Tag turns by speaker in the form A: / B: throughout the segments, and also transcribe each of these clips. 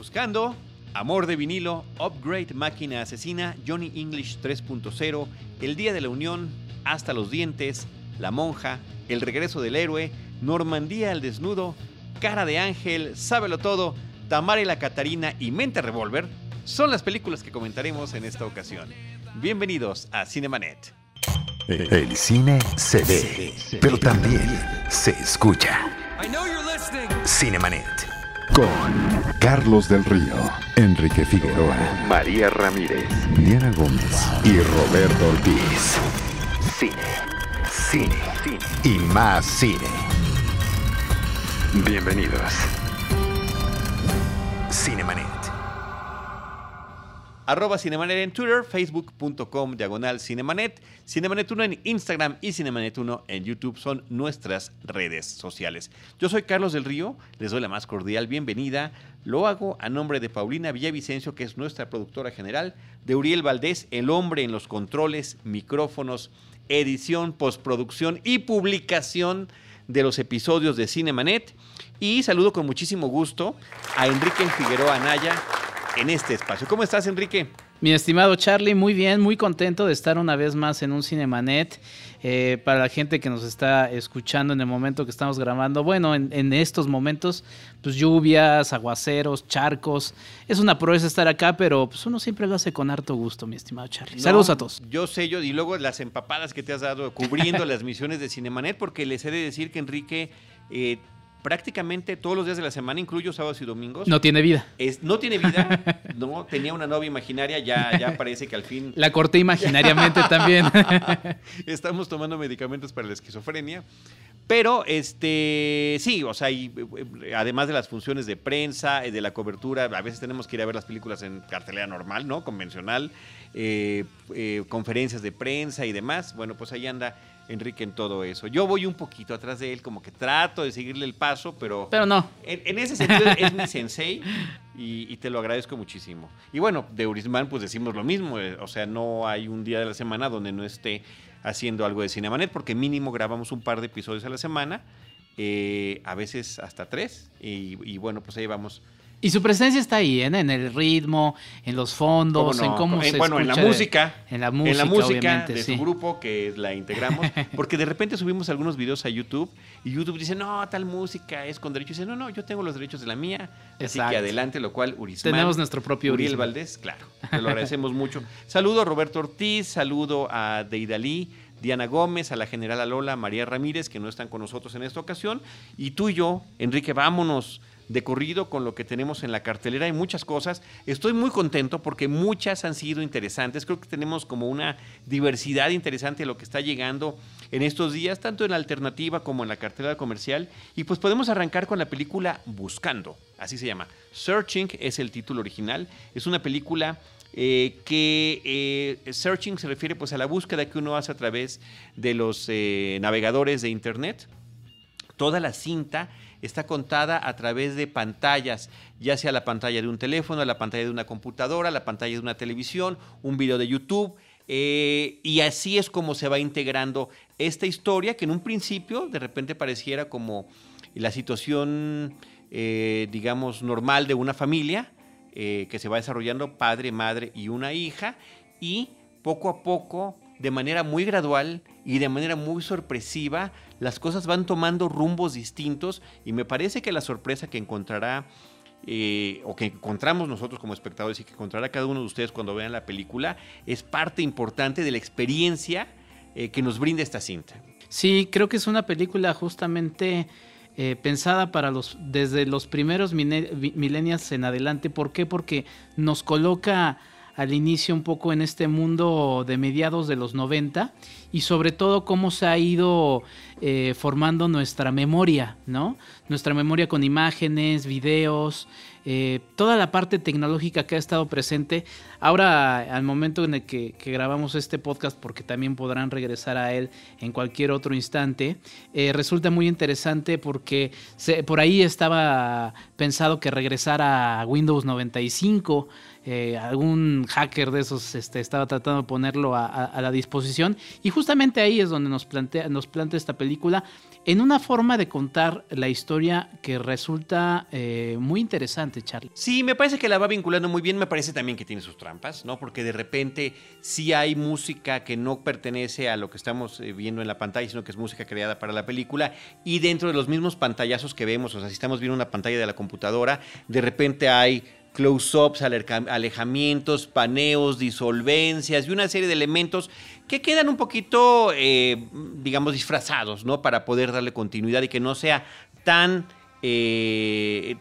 A: Buscando Amor de vinilo, Upgrade Máquina Asesina, Johnny English 3.0, El Día de la Unión, Hasta los Dientes, La Monja, El Regreso del Héroe, Normandía al Desnudo, Cara de Ángel, Sábelo Todo, Tamara y la Catarina y Mente Revolver son las películas que comentaremos en esta ocasión. Bienvenidos a Cinemanet.
B: El cine se ve, pero también se escucha. Cinemanet. Con Carlos del Río, Enrique Figueroa, María Ramírez, Diana Gómez y Roberto Ortiz. Cine, cine, cine y más cine. Bienvenidos. Cinemanet.
A: Arroba Cinemanet en Twitter, facebook.com diagonal Cinemanet, Cinemanet 1 en Instagram y Cinemanet 1 en YouTube son nuestras redes sociales. Yo soy Carlos del Río, les doy la más cordial bienvenida. Lo hago a nombre de Paulina Villavicencio, que es nuestra productora general, de Uriel Valdés, el hombre en los controles, micrófonos, edición, postproducción y publicación de los episodios de Cinemanet. Y saludo con muchísimo gusto a Enrique Figueroa Anaya en este espacio. ¿Cómo estás, Enrique?
C: Mi estimado Charlie, muy bien, muy contento de estar una vez más en un Cinemanet. Eh, para la gente que nos está escuchando en el momento que estamos grabando, bueno, en, estos momentos, pues lluvias, aguaceros, charcos. Es una proeza estar acá, pero pues uno siempre lo hace con harto gusto, mi estimado Charlie. Saludos a todos.
A: Yo sé, yo, y luego las empapadas que te has dado cubriendo las misiones de Cinemanet, porque les he de decir que Enrique. Eh, prácticamente todos los días de la semana, incluyo sábados y domingos.
C: No tiene vida.
A: Es, no tiene vida, no, tenía una novia imaginaria, ya, ya parece que al fin...
C: La corté imaginariamente también.
A: Estamos tomando medicamentos para la esquizofrenia. Pero, este, sí, o sea, y, eh, además de las funciones de prensa, eh, de la cobertura, a veces tenemos que ir a ver las películas en cartelera normal, ¿no? Convencional, eh, conferencias de prensa y demás. Bueno, pues ahí anda Enrique en todo eso. Yo voy un poquito atrás de él, como que trato de seguirle el paso, pero...
C: Pero no.
A: En, ese sentido es mi sensei y, te lo agradezco muchísimo. Y bueno, de Urisman pues decimos lo mismo, eh, o sea, no hay un día de la semana donde no esté haciendo algo de Cinemanet, porque mínimo grabamos un par de episodios a la semana, eh, a veces hasta tres, y, y bueno, pues ahí vamos
C: y su presencia está ahí, ¿eh? en el ritmo, en los fondos, en cómo se
A: Bueno,
C: en
A: la música.
C: En la música,
A: en la música de su grupo, que la integramos. Porque de repente subimos algunos videos a YouTube y YouTube dice, no, tal música es con derechos. Y dice, no, no, yo tengo los derechos de la mía. Así que adelante, lo cual Urisman.
C: Tenemos nuestro propio
A: Uriel Valdés, claro. Te lo agradecemos mucho. Saludo a Roberto Ortiz, saludo a Deidalí. Diana Gómez, a la general Alola, María Ramírez, que no están con nosotros en esta ocasión. Y tú y yo, Enrique, vámonos de corrido con lo que tenemos en la cartelera. Hay muchas cosas. Estoy muy contento porque muchas han sido interesantes. Creo que tenemos como una diversidad interesante de lo que está llegando en estos días, tanto en la alternativa como en la cartelera comercial. Y pues podemos arrancar con la película Buscando, así se llama. Searching es el título original. Es una película eh, que eh, searching se refiere pues a la búsqueda que uno hace a través de los eh, navegadores de internet. Toda la cinta está contada a través de pantallas, ya sea la pantalla de un teléfono, la pantalla de una computadora, la pantalla de una televisión, un video de YouTube. Eh, y así es como se va integrando esta historia que en un principio de repente pareciera como la situación, eh, digamos, normal de una familia eh, que se va desarrollando padre, madre y una hija y poco a poco, de manera muy gradual y de manera muy sorpresiva, las cosas van tomando rumbos distintos y me parece que la sorpresa que encontrará eh, o que encontramos nosotros como espectadores y que encontrará cada uno de ustedes cuando vean la película es parte importante de la experiencia eh, que nos brinda esta cinta.
C: Sí, creo que es una película justamente eh, pensada para los desde los primeros milenios en adelante. ¿Por qué? Porque nos coloca al inicio un poco en este mundo de mediados de los 90 y sobre todo cómo se ha ido eh, formando nuestra memoria, ¿no? Nuestra memoria con imágenes, videos, eh, toda la parte tecnológica que ha estado presente. Ahora, al momento en el que, grabamos este podcast, porque también podrán regresar a él en cualquier otro instante, eh, resulta muy interesante porque por ahí estaba pensado que regresara a Windows 95 eh, algún hacker de esos este, estaba tratando de ponerlo a, la disposición. Y justamente ahí es donde nos plantea, nos plantea esta película en una forma de contar la historia que resulta eh, muy interesante, Charlie.
A: Sí, me parece que la va vinculando muy bien, me parece también que tiene sus trampas, ¿no? Porque de repente sí hay música que no pertenece a lo que estamos eh, viendo en la pantalla, sino que es música creada para la película y dentro de los mismos pantallazos que vemos, o sea, si estamos viendo una pantalla de la computadora, de repente hay close-ups, alejamientos, paneos, disolvencias y una serie de elementos que quedan un poquito, eh, digamos, disfrazados, ¿no? Para poder darle continuidad y que no sea tan, eh,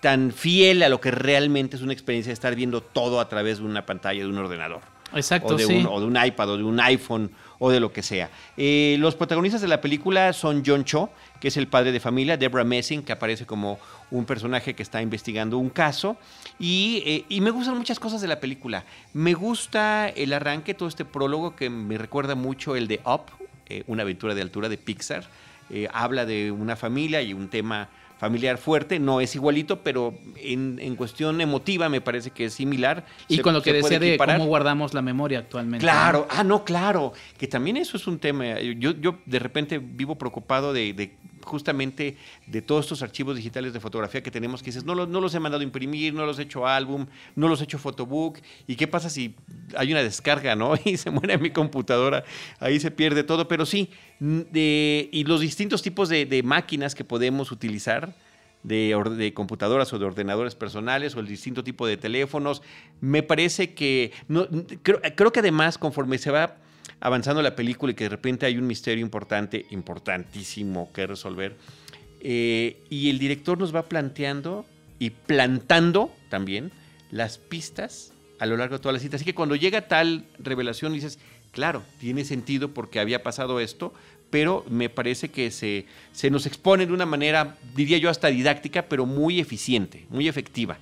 A: tan fiel a lo que realmente es una experiencia de estar viendo todo a través de una pantalla de un ordenador.
C: Exacto,
A: o de,
C: sí.
A: un, o de un iPad o de un iPhone o de lo que sea. Eh, los protagonistas de la película son John Cho, que es el padre de familia, Deborah Messing, que aparece como un personaje que está investigando un caso, y, eh, me gustan muchas cosas de la película. Me gusta el arranque, todo este prólogo que me recuerda mucho el de Up, eh, una aventura de altura de Pixar. Habla de una familia y un tema familiar fuerte, no es igualito, pero en, en, cuestión emotiva me parece que es similar.
C: Y se, con lo que decía de cómo guardamos la memoria actualmente.
A: Claro, ah, no, claro, que también eso es un tema. Yo, yo de repente vivo preocupado de, de justamente de todos estos archivos digitales de fotografía que tenemos que dices, no, no los he mandado a imprimir, no los he hecho álbum, no los he hecho photobook, y qué pasa si hay una descarga, ¿no? Y se muere mi computadora, ahí se pierde todo, pero sí, de, y los distintos tipos de, de máquinas que podemos utilizar, de, de, computadoras o de ordenadores personales o el distinto tipo de teléfonos. Me parece que, no, creo, creo que además conforme se va avanzando la película y que de repente hay un misterio importante, importantísimo que resolver, eh, y el director nos va planteando y plantando también las pistas a lo largo de toda la cita. Así que cuando llega tal revelación dices, claro, tiene sentido porque había pasado esto, pero me parece que se, se nos expone de una manera, diría yo, hasta didáctica, pero muy eficiente, muy efectiva.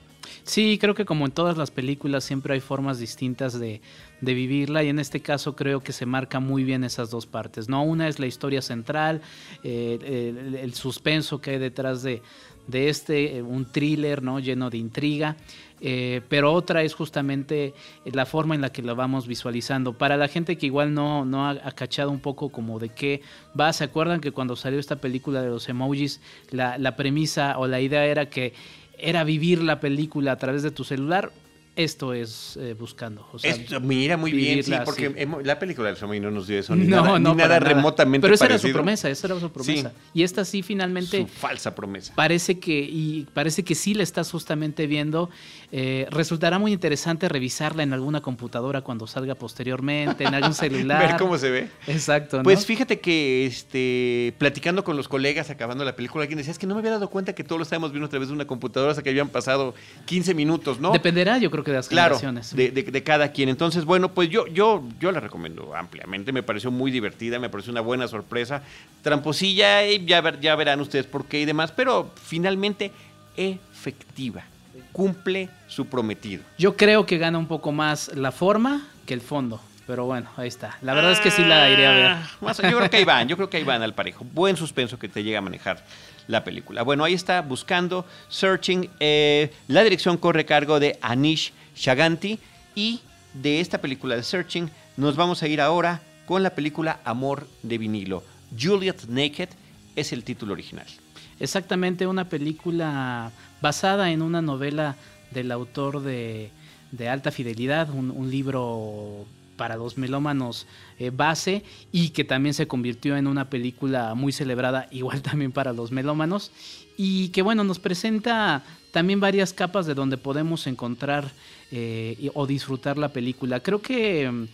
C: Sí, creo que como en todas las películas siempre hay formas distintas de, de, vivirla y en este caso creo que se marca muy bien esas dos partes. ¿no? Una es la historia central, eh, el, suspenso que hay detrás de, de este, un thriller ¿no? lleno de intriga. Eh, pero otra es justamente la forma en la que lo vamos visualizando. Para la gente que igual no, no ha, ha, cachado un poco como de qué va, ¿se acuerdan que cuando salió esta película de los emojis, la, la premisa o la idea era que era vivir la película a través de tu celular? Esto es eh, buscando.
A: O sea, esto, mira, muy bien, sí, porque la película del Samuel no nos dio eso, ni
C: no,
A: nada,
C: no,
A: ni nada,
C: nada
A: remotamente
C: Pero esa
A: parecido.
C: era su promesa, esa era su promesa. Sí. Y esta sí finalmente...
A: Su falsa promesa.
C: Parece que, y parece que sí la estás justamente viendo. Eh, resultará muy interesante revisarla en alguna computadora cuando salga posteriormente, en algún celular.
A: Ver cómo se ve.
C: Exacto, ¿no?
A: Pues fíjate que este, platicando con los colegas, acabando la película, alguien decía, es que no me había dado cuenta que todo lo estábamos viendo a través de una computadora hasta que habían pasado 15 minutos, ¿no?
C: Dependerá, yo creo que de las
A: claro,
C: generaciones.
A: De, de, de, cada quien. Entonces, bueno, pues yo, yo, yo la recomiendo ampliamente. Me pareció muy divertida, me pareció una buena sorpresa. Tramposilla, y ya, ver, ya verán ustedes por qué y demás, pero finalmente efectiva. Cumple su prometido.
C: Yo creo que gana un poco más la forma que el fondo. Pero bueno, ahí está. La verdad ah, es que sí la iré a ver.
A: Más, yo creo que ahí van, yo creo que ahí van al parejo. Buen suspenso que te llega a manejar la película. Bueno, ahí está, buscando, searching. Eh, la dirección corre cargo de Anish Shaganti. Y de esta película de Searching nos vamos a ir ahora con la película Amor de vinilo. Juliet Naked es el título original.
C: Exactamente, una película basada en una novela del autor de, Alta Fidelidad, un, un, libro para los melómanos eh, base y que también se convirtió en una película muy celebrada, igual también para los melómanos, y que bueno, nos presenta también varias capas de donde podemos encontrar eh, o disfrutar la película. Creo que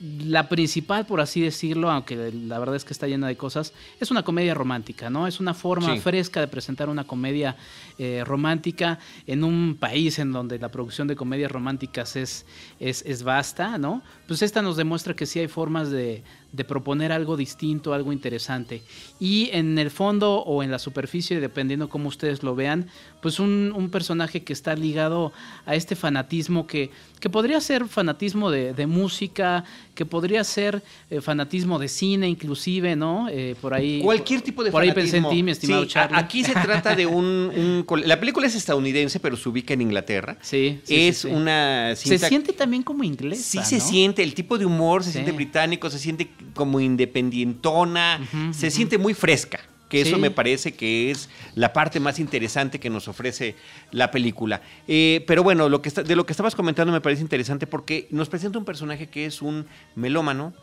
C: la principal, por así decirlo, aunque la verdad es que está llena de cosas, es una comedia romántica, ¿no? Es una forma sí. fresca de presentar una comedia eh, romántica en un país en donde la producción de comedias románticas es, es, es, vasta, ¿no? Pues esta nos demuestra que sí hay formas de, de proponer algo distinto, algo interesante. Y en el fondo o en la superficie, dependiendo cómo ustedes lo vean, pues un, un personaje que está ligado a este fanatismo que, que podría ser fanatismo de, de música, que podría ser eh, fanatismo de cine inclusive, ¿no? Eh, por ahí...
A: Cualquier tipo de
C: por
A: fanatismo.
C: Por ahí pensé en ti, mi estimado
A: sí,
C: Charlie.
A: Aquí se trata de un, un, La película es estadounidense, pero se ubica en Inglaterra.
C: Sí. sí
A: es
C: sí,
A: una
C: cinta... Se siente también como inglesa,
A: Sí se siente, el tipo de humor se siente británico, se siente como independientona, uh -huh, se uh -huh. siente muy fresca. Que eso me parece que es la parte más interesante que nos ofrece la película. Eh, pero bueno, lo que de lo que estabas comentando me parece interesante porque nos presenta un personaje que es un melómano,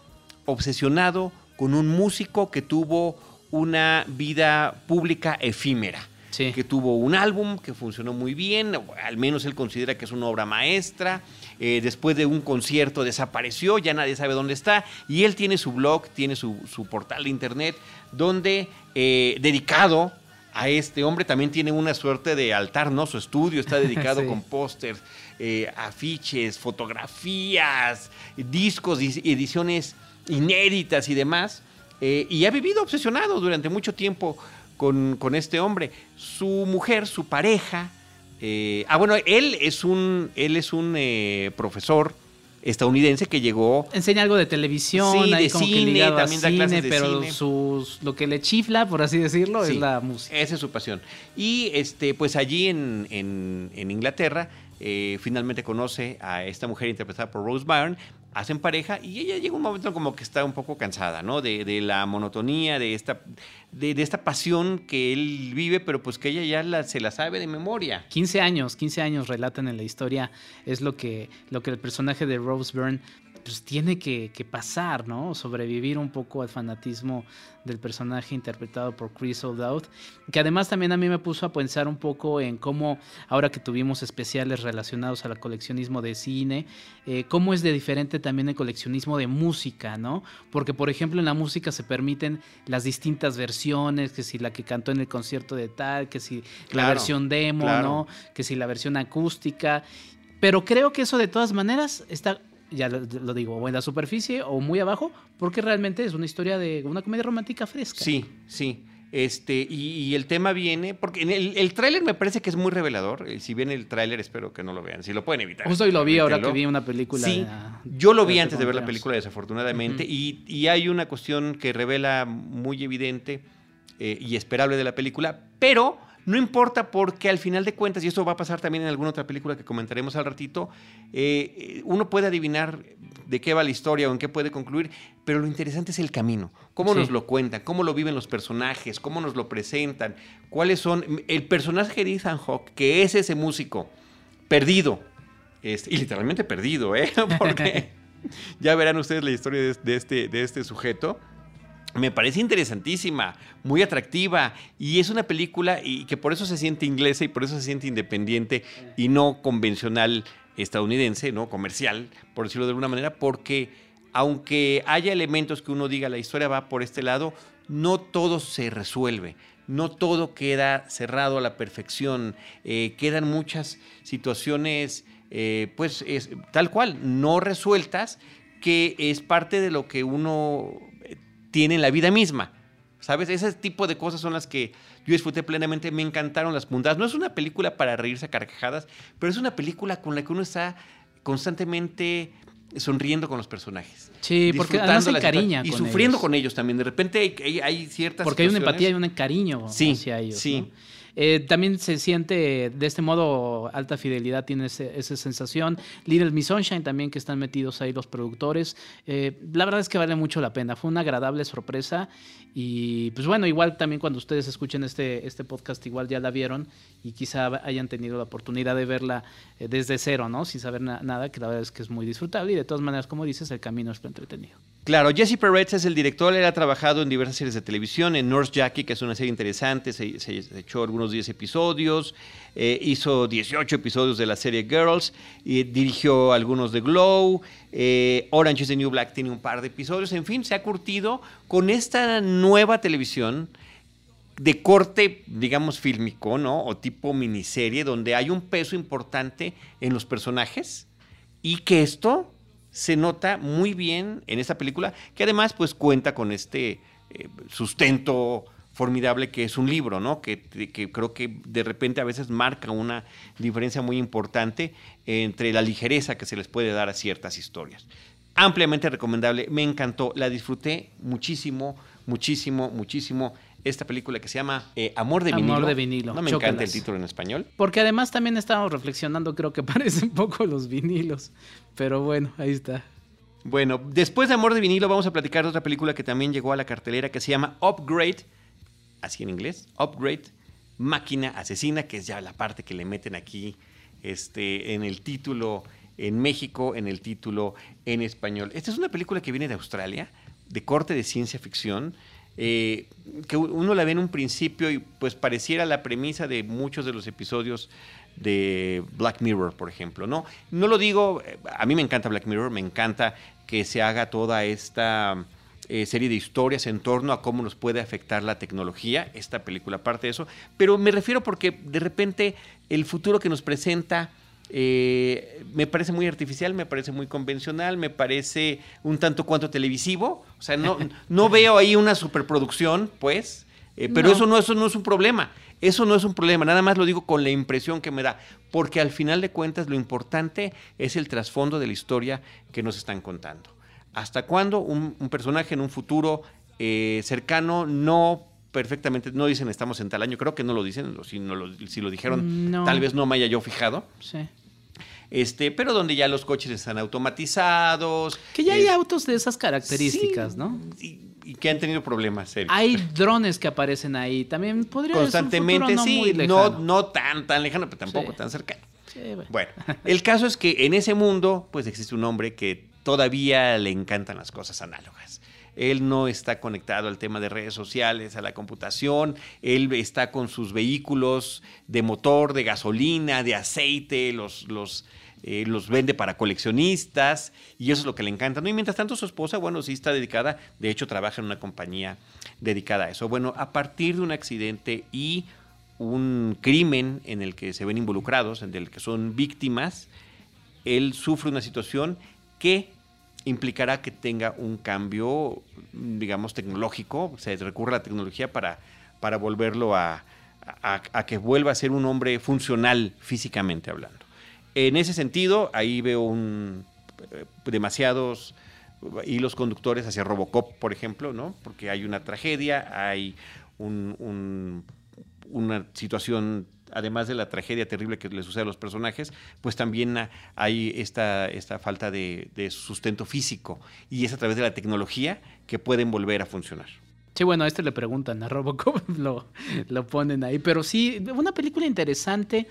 A: obsesionado con un músico que tuvo una vida pública efímera. Que tuvo un álbum que funcionó muy bien, al menos él considera que es una obra maestra, eh, después de un concierto desapareció, ya nadie sabe dónde está, y él tiene su blog, tiene su, portal de internet, donde eh, dedicado a este hombre también tiene una suerte de altar, ¿no? Su estudio está dedicado con pósters, eh, afiches, fotografías, discos, ediciones inéditas y demás. y ha vivido obsesionado durante mucho tiempo con, con, este hombre. Su mujer, su pareja, eh, ah, bueno, él es un, él es un eh, profesor estadounidense que llegó.
C: Enseña algo de televisión, de cine, también da clases de pero Sus, lo que le chifla, por así decirlo, es la música.
A: Esa es su pasión. Y este, pues allí en, en, Inglaterra, eh, finalmente conoce a esta mujer interpretada por Rose Byrne, hacen pareja y ella llega un momento como que está un poco cansada, ¿no? De, de la monotonía, de esta, de, de, esta pasión que él vive, pero pues que ella ya se la sabe de memoria.
C: 15 años, 15 años relatan en la historia, es lo que, lo que el personaje de Rose Byrne pues tiene que, pasar, ¿no? Sobrevivir un poco al fanatismo del personaje interpretado por Chris O'Dowd, que además también a mí me puso a pensar un poco en cómo, ahora que tuvimos especiales relacionados al coleccionismo de cine, eh, cómo es de diferente también el coleccionismo de música, ¿no? Porque, por ejemplo, en la música se permiten las distintas versiones, que si la que cantó en el concierto de tal, que si la versión demo, ¿no? Que si la versión acústica. Pero creo que eso de todas maneras está ya lo, digo, o en la superficie o muy abajo, porque realmente es una historia de una comedia romántica fresca.
A: Sí, sí. Este, y, el tema viene, porque en el, el tráiler me parece que es muy revelador. Eh, si ven el tráiler, espero que no lo vean. Si lo pueden evitar.
C: Justo hoy lo vi ahora que vi una película.
A: Sí, yo lo vi antes de ver la película, desafortunadamente. y, y, hay una cuestión que revela muy evidente eh, y esperable de la película, pero no importa porque al final de cuentas, y esto va a pasar también en alguna otra película que comentaremos al ratito, eh, uno puede adivinar de qué va la historia o en qué puede concluir, pero lo interesante es el camino, cómo nos lo cuentan, cómo lo viven los personajes, cómo nos lo presentan, cuáles son... El personaje de Ethan Hawke, que es ese músico perdido, y literalmente perdido, ¿eh? porque ya verán ustedes la historia de, este, de este sujeto me parece interesantísima, muy atractiva y es una película y que por eso se siente inglesa y por eso se siente independiente y no convencional estadounidense, no comercial, por decirlo de alguna manera, porque aunque haya elementos que uno diga la historia va por este lado, no todo se resuelve, no todo queda cerrado a la perfección, eh, quedan muchas situaciones, eh, pues tal cual, no resueltas, que es parte de lo que uno tienen la vida misma. ¿Sabes? Ese tipo de cosas son las que yo disfruté plenamente. Me encantaron las puntadas. No es una película para reírse a carcajadas, pero es una película con la que uno está constantemente sonriendo con los personajes.
C: Sí, porque además se
A: Y sufriendo con ellos también. De repente hay, hay, ciertas
C: Porque hay una empatía y un cariño hacia ellos. Sí. Eh, también se siente de este modo alta fidelidad, tiene esa sensación. Little Miss Sunshine también que están metidos ahí los productores. Eh, la verdad es que vale mucho la pena. Fue una agradable sorpresa y pues bueno, igual también cuando ustedes escuchen este, este podcast igual ya la vieron y quizá hayan tenido la oportunidad de verla eh, desde cero, ¿no? Sin saber nada, que la verdad es que es muy disfrutable y de todas maneras, como dices, el camino es entretenido.
A: Claro, Jesse Peretz es el director, él ha trabajado en diversas series de televisión, en Nurse Jackie, que es una serie interesante, se, echó algunos 10 episodios, eh, hizo 18 episodios de la serie Girls, y dirigió algunos de Glow, eh, Orange is the New Black tiene un par de episodios, en fin, se ha curtido con esta nueva televisión de corte, digamos, fílmico, ¿no? O tipo miniserie, donde hay un peso importante en los personajes y que esto se nota muy bien en esta película, que además pues cuenta con este eh, sustento formidable que es un libro, ¿no? Que, que, creo que de repente a veces marca una diferencia muy importante entre la ligereza que se les puede dar a ciertas historias. Ampliamente recomendable, me encantó, la disfruté muchísimo, muchísimo, muchísimo esta película que se llama eh, Amor de Vinilo.
C: Amor de Vinilo.
A: No me encanta el título en español.
C: Porque además también estábamos reflexionando, creo que parecen poco los vinilos. Pero bueno, ahí está.
A: Bueno, después de Amor de Vinilo vamos a platicar de otra película que también llegó a la cartelera que se llama Upgrade. así en inglés, Upgrade, Máquina Asesina, que es ya la parte que le meten aquí este, en el título en México, en el título en español. Esta es una película que viene de Australia, de corte de ciencia ficción. Eh, que uno la ve en un principio y pues pareciera la premisa de muchos de los episodios de Black Mirror, por ejemplo, ¿no? No lo digo, a mí me encanta Black Mirror, me encanta que se haga toda esta eh, serie de historias en torno a cómo nos puede afectar la tecnología, esta película parte de eso, pero me refiero porque de repente el futuro que nos presenta eh, me parece muy artificial, me parece muy convencional, me parece un tanto cuanto televisivo, o sea, no, no veo ahí una superproducción, pues, eh, pero Eso, no, eso no es un problema. Eso no es un problema, nada más lo digo con la impresión que me da, porque al final de cuentas lo importante es el trasfondo de la historia que nos están contando. ¿Hasta cuándo un, personaje en un futuro eh, cercano no perfectamente, no dicen estamos en tal año, creo que no lo dicen, si, lo, si lo dijeron, tal vez no me haya yo fijado. Sí. Este, pero donde ya los coches están automatizados.
C: Que ya hay autos de esas características, ¿no?
A: Y, que han tenido problemas serios.
C: Hay drones que aparecen ahí. También podría
A: Constantemente, un sí. No, no tan, tan lejano, pero tampoco tan cercano. bueno, el caso es que en ese mundo, pues existe un hombre que todavía le encantan las cosas análogas. Él no está conectado al tema de redes sociales, a la computación, él está con sus vehículos de motor, de gasolina, de aceite, los, los, eh, los vende para coleccionistas y eso es lo que le encanta. Y mientras tanto su esposa, bueno, sí está dedicada, de hecho trabaja en una compañía dedicada a eso. Bueno, a partir de un accidente y un crimen en el que se ven involucrados, en el que son víctimas, él sufre una situación que implicará que tenga un cambio, digamos, tecnológico, se recurre a la tecnología para, para volverlo a, que vuelva a ser un hombre funcional físicamente hablando. En ese sentido, ahí veo un, eh, demasiados hilos conductores hacia Robocop, por ejemplo, ¿no? Porque hay una tragedia, hay una situación además de la tragedia terrible que le sucede a los personajes, pues también hay esta, esta falta de, sustento físico y es a través de la tecnología que pueden volver a funcionar.
C: Sí, bueno, a este le preguntan, a Robocop lo, lo ponen ahí, pero sí, una película interesante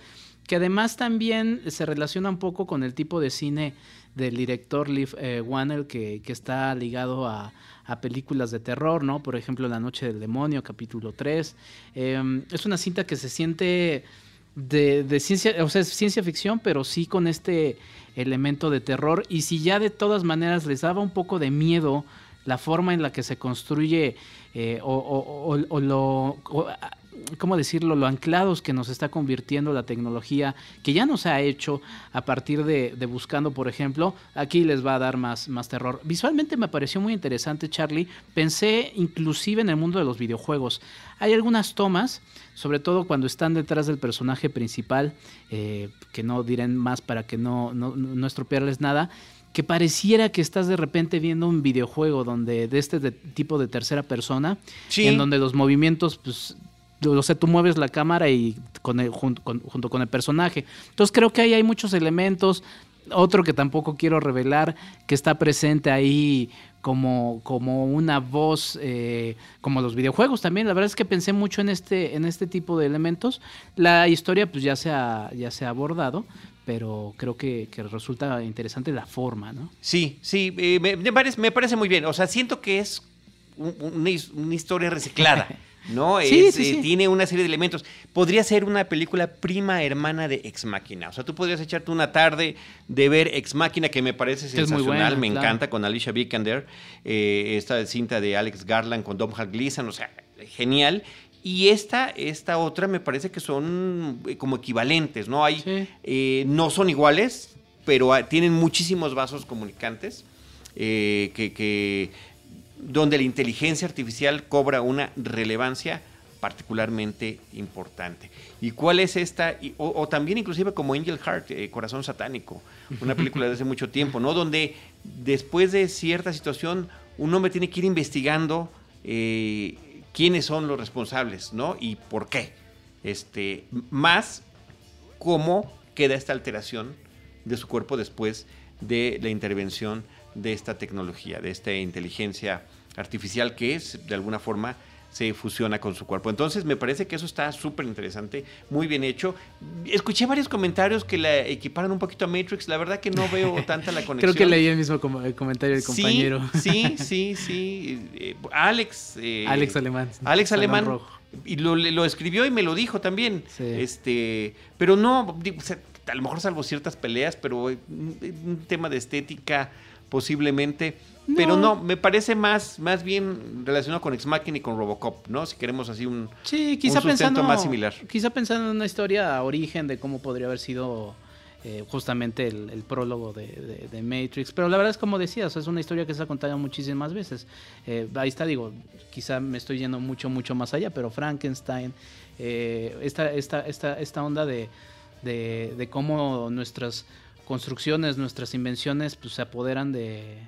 C: que además también se relaciona un poco con el tipo de cine del director Liv eh, Wanner que, que, está ligado a, a, películas de terror, ¿no? Por ejemplo, La Noche del Demonio, capítulo 3. Em, es una cinta que se siente de, ciencia, o sea, es ciencia ficción, pero sí con este elemento de terror. Y si ya de todas maneras les daba un poco de miedo la forma en la que se construye eh, o, lo ¿cómo decirlo?, lo anclados que nos está convirtiendo la tecnología, que ya nos ha hecho a partir de, buscando, por ejemplo, aquí les va a dar más, más terror. Visualmente me pareció muy interesante, Charlie. Pensé inclusive en el mundo de los videojuegos. Hay algunas tomas, sobre todo cuando están detrás del personaje principal, eh, que no diré más para que no, no, estropearles nada, que pareciera que estás de repente viendo un videojuego donde de este tipo de tercera persona, en donde los movimientos pues, o sea, tú mueves la cámara y con junto, con, el personaje. Entonces creo que ahí hay muchos elementos. Otro que tampoco quiero revelar, que está presente ahí como, como una voz, eh, como los videojuegos también. La verdad es que pensé mucho en este, en este tipo de elementos. La historia pues ya se ha, ya se ha abordado, pero creo que, resulta interesante la forma, ¿no?
A: Sí, sí, eh, me, parece, me parece muy bien. O sea, siento que es una historia reciclada. ¿no? Eh, tiene una serie de elementos. Podría ser una película prima hermana de Ex Máquina. O sea, tú podrías echarte una tarde de ver Ex Máquina, que me parece sensacional, me encanta, con Alicia Vikander, eh, esta cinta de Alex Garland con Dom Gleason, o sea, genial. Y esta, esta otra me parece que son eh, como equivalentes, ¿no? Hay, no son iguales, pero tienen muchísimos vasos comunicantes que donde la inteligencia artificial cobra una relevancia particularmente importante. ¿Y cuál es esta? o, también inclusive como Angel Heart, eh, Corazón Satánico, una película de hace mucho tiempo, ¿no? Donde después de cierta situación un hombre tiene que ir investigando eh, quiénes son los responsables, ¿no? Y por qué. Este, más cómo queda esta alteración de su cuerpo después de la intervención de esta tecnología, de esta inteligencia artificial que es, de alguna forma se fusiona con su cuerpo. Entonces me parece que eso está súper interesante, muy bien hecho. Escuché varios comentarios que la equiparan un poquito a Matrix, la verdad que no veo tanta la conexión.
C: Creo que leí el mismo comentario del compañero.
A: Sí, sí, sí. Eh, Alex.
C: Eh, Alex Alemán.
A: Alex Alemán. Y lo, escribió y me lo dijo también. Este, pero no, a lo mejor salvo ciertas peleas, pero eh, un tema de estética posiblemente pero no, me parece más, más bien relacionado con Ex Machina y con Robocop, ¿no? Si queremos así un,
C: sí, quizá pensando, más similar. Quizá pensando en una historia origen de cómo podría haber sido eh, justamente el, prólogo de, Matrix. Pero la verdad es como decías, es una historia que se ha contado muchísimas veces. Eh, ahí está, digo, quizá me estoy yendo mucho, mucho más allá, pero Frankenstein, eh, esta, esta, esta, esta onda de, de cómo nuestras construcciones, nuestras invenciones, pues se apoderan de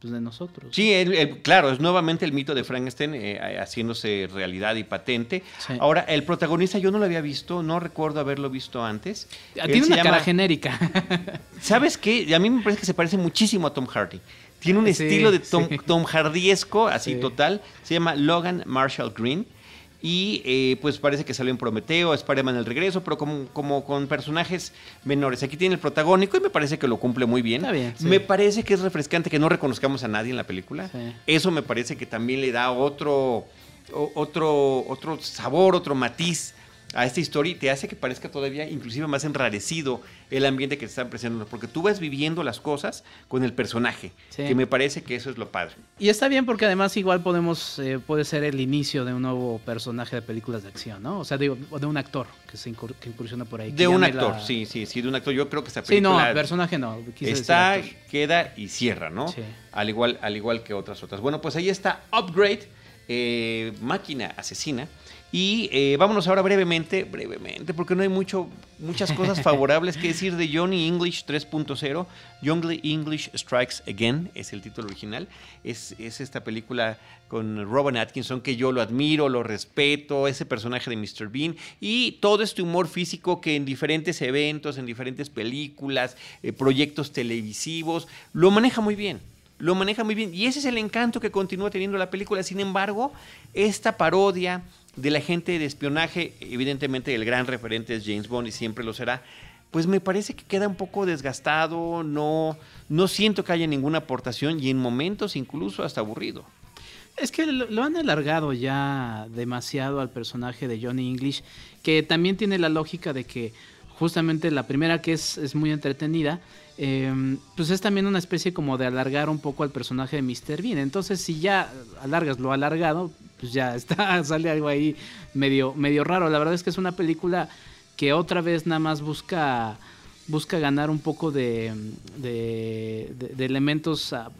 C: pues, de nosotros.
A: Sí, claro, es nuevamente el mito de Frankenstein eh, haciéndose realidad y patente. Ahora, el protagonista yo no lo había visto, no recuerdo haberlo visto antes.
C: Ah, tiene una cara genérica.
A: ¿Sabes qué? A mí me parece que se parece muchísimo a Tom Hardy. Tiene un estilo de Tom, Tom Hardyesco, así total. Se llama Logan Marshall Green. Y eh, pues parece que salió en Prometeo, Spider-Man el regreso, pero como, como con personajes menores. Aquí tiene el protagónico y me parece que lo cumple muy bien. Me parece que es refrescante que no reconozcamos a nadie en la película. Eso me parece que también le da otro, otro, otro sabor, otro matiz a esta historia y te hace que parezca todavía inclusive más enrarecido el ambiente que te están presentando, porque tú vas viviendo las cosas con el personaje, que me parece que eso es lo padre.
C: Y está bien porque además igual podemos, eh, puede ser el inicio de un nuevo personaje de películas de acción, ¿no? O sea, digo, de un actor que se incursiona por ahí.
A: De un actor, sí, sí, sí, de un actor. Yo creo que esta
C: película... Sí, no, personaje no.
A: Está, queda y cierra, ¿no? Sí. Al igual, al igual que otras otras. Bueno, pues ahí está Upgrade, eh, máquina asesina y eh, vámonos ahora brevemente, brevemente, porque no hay mucho, muchas cosas favorables que decir de Johnny English 3.0. Johnny English Strikes Again es el título original. Es, es, esta película con Robin Atkinson que yo lo admiro, lo respeto, ese personaje de Mr. Bean y todo este humor físico que en diferentes eventos, en diferentes películas, eh, proyectos televisivos, lo maneja muy bien lo maneja muy bien. Y ese es el encanto que continúa teniendo la película. Sin embargo, esta parodia, de la gente de espionaje, evidentemente el gran referente es James Bond y siempre lo será, pues me parece que queda un poco desgastado, no, no siento que haya ninguna aportación y en momentos incluso hasta aburrido.
C: Es que lo, han alargado ya demasiado al personaje de Johnny English, que también tiene la lógica de que justamente la primera que es, es muy entretenida, em, pues es también una especie como de alargar un poco al personaje de Mr. Bean. Entonces, si ya alargas lo alargado, pues ya está, sale algo ahí medio, medio raro. La verdad es que es una película que otra vez nada más busca busca ganar un poco de, de, elementos a,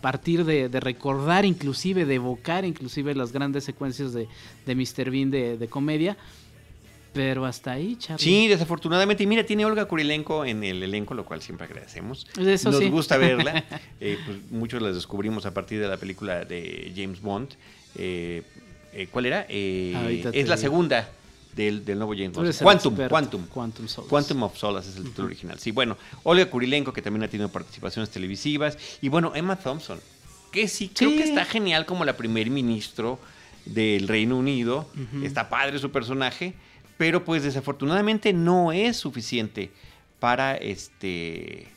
C: partir de, recordar, inclusive de evocar, inclusive las grandes secuencias de, de Mr. Bean de, comedia. Pero hasta ahí, Charlie.
A: Sí, desafortunadamente. Y mira, tiene Olga Kurilenko en el elenco, lo cual siempre agradecemos. Eso Nos gusta verla. Eh, pues muchos la descubrimos a partir de la película de James Bond. Eh, eh, ¿Cuál era? Eh, es la segunda del, nuevo James Bond. Quantum, Quantum. Quantum, Quantum of Solace es el título original. Sí, bueno, Olga Kurilenko, que también ha tenido participaciones televisivas. Y bueno, Emma Thompson, que sí, creo que está genial como la primer ministro del Reino Unido. Está padre su personaje, pero pues desafortunadamente no es suficiente para este.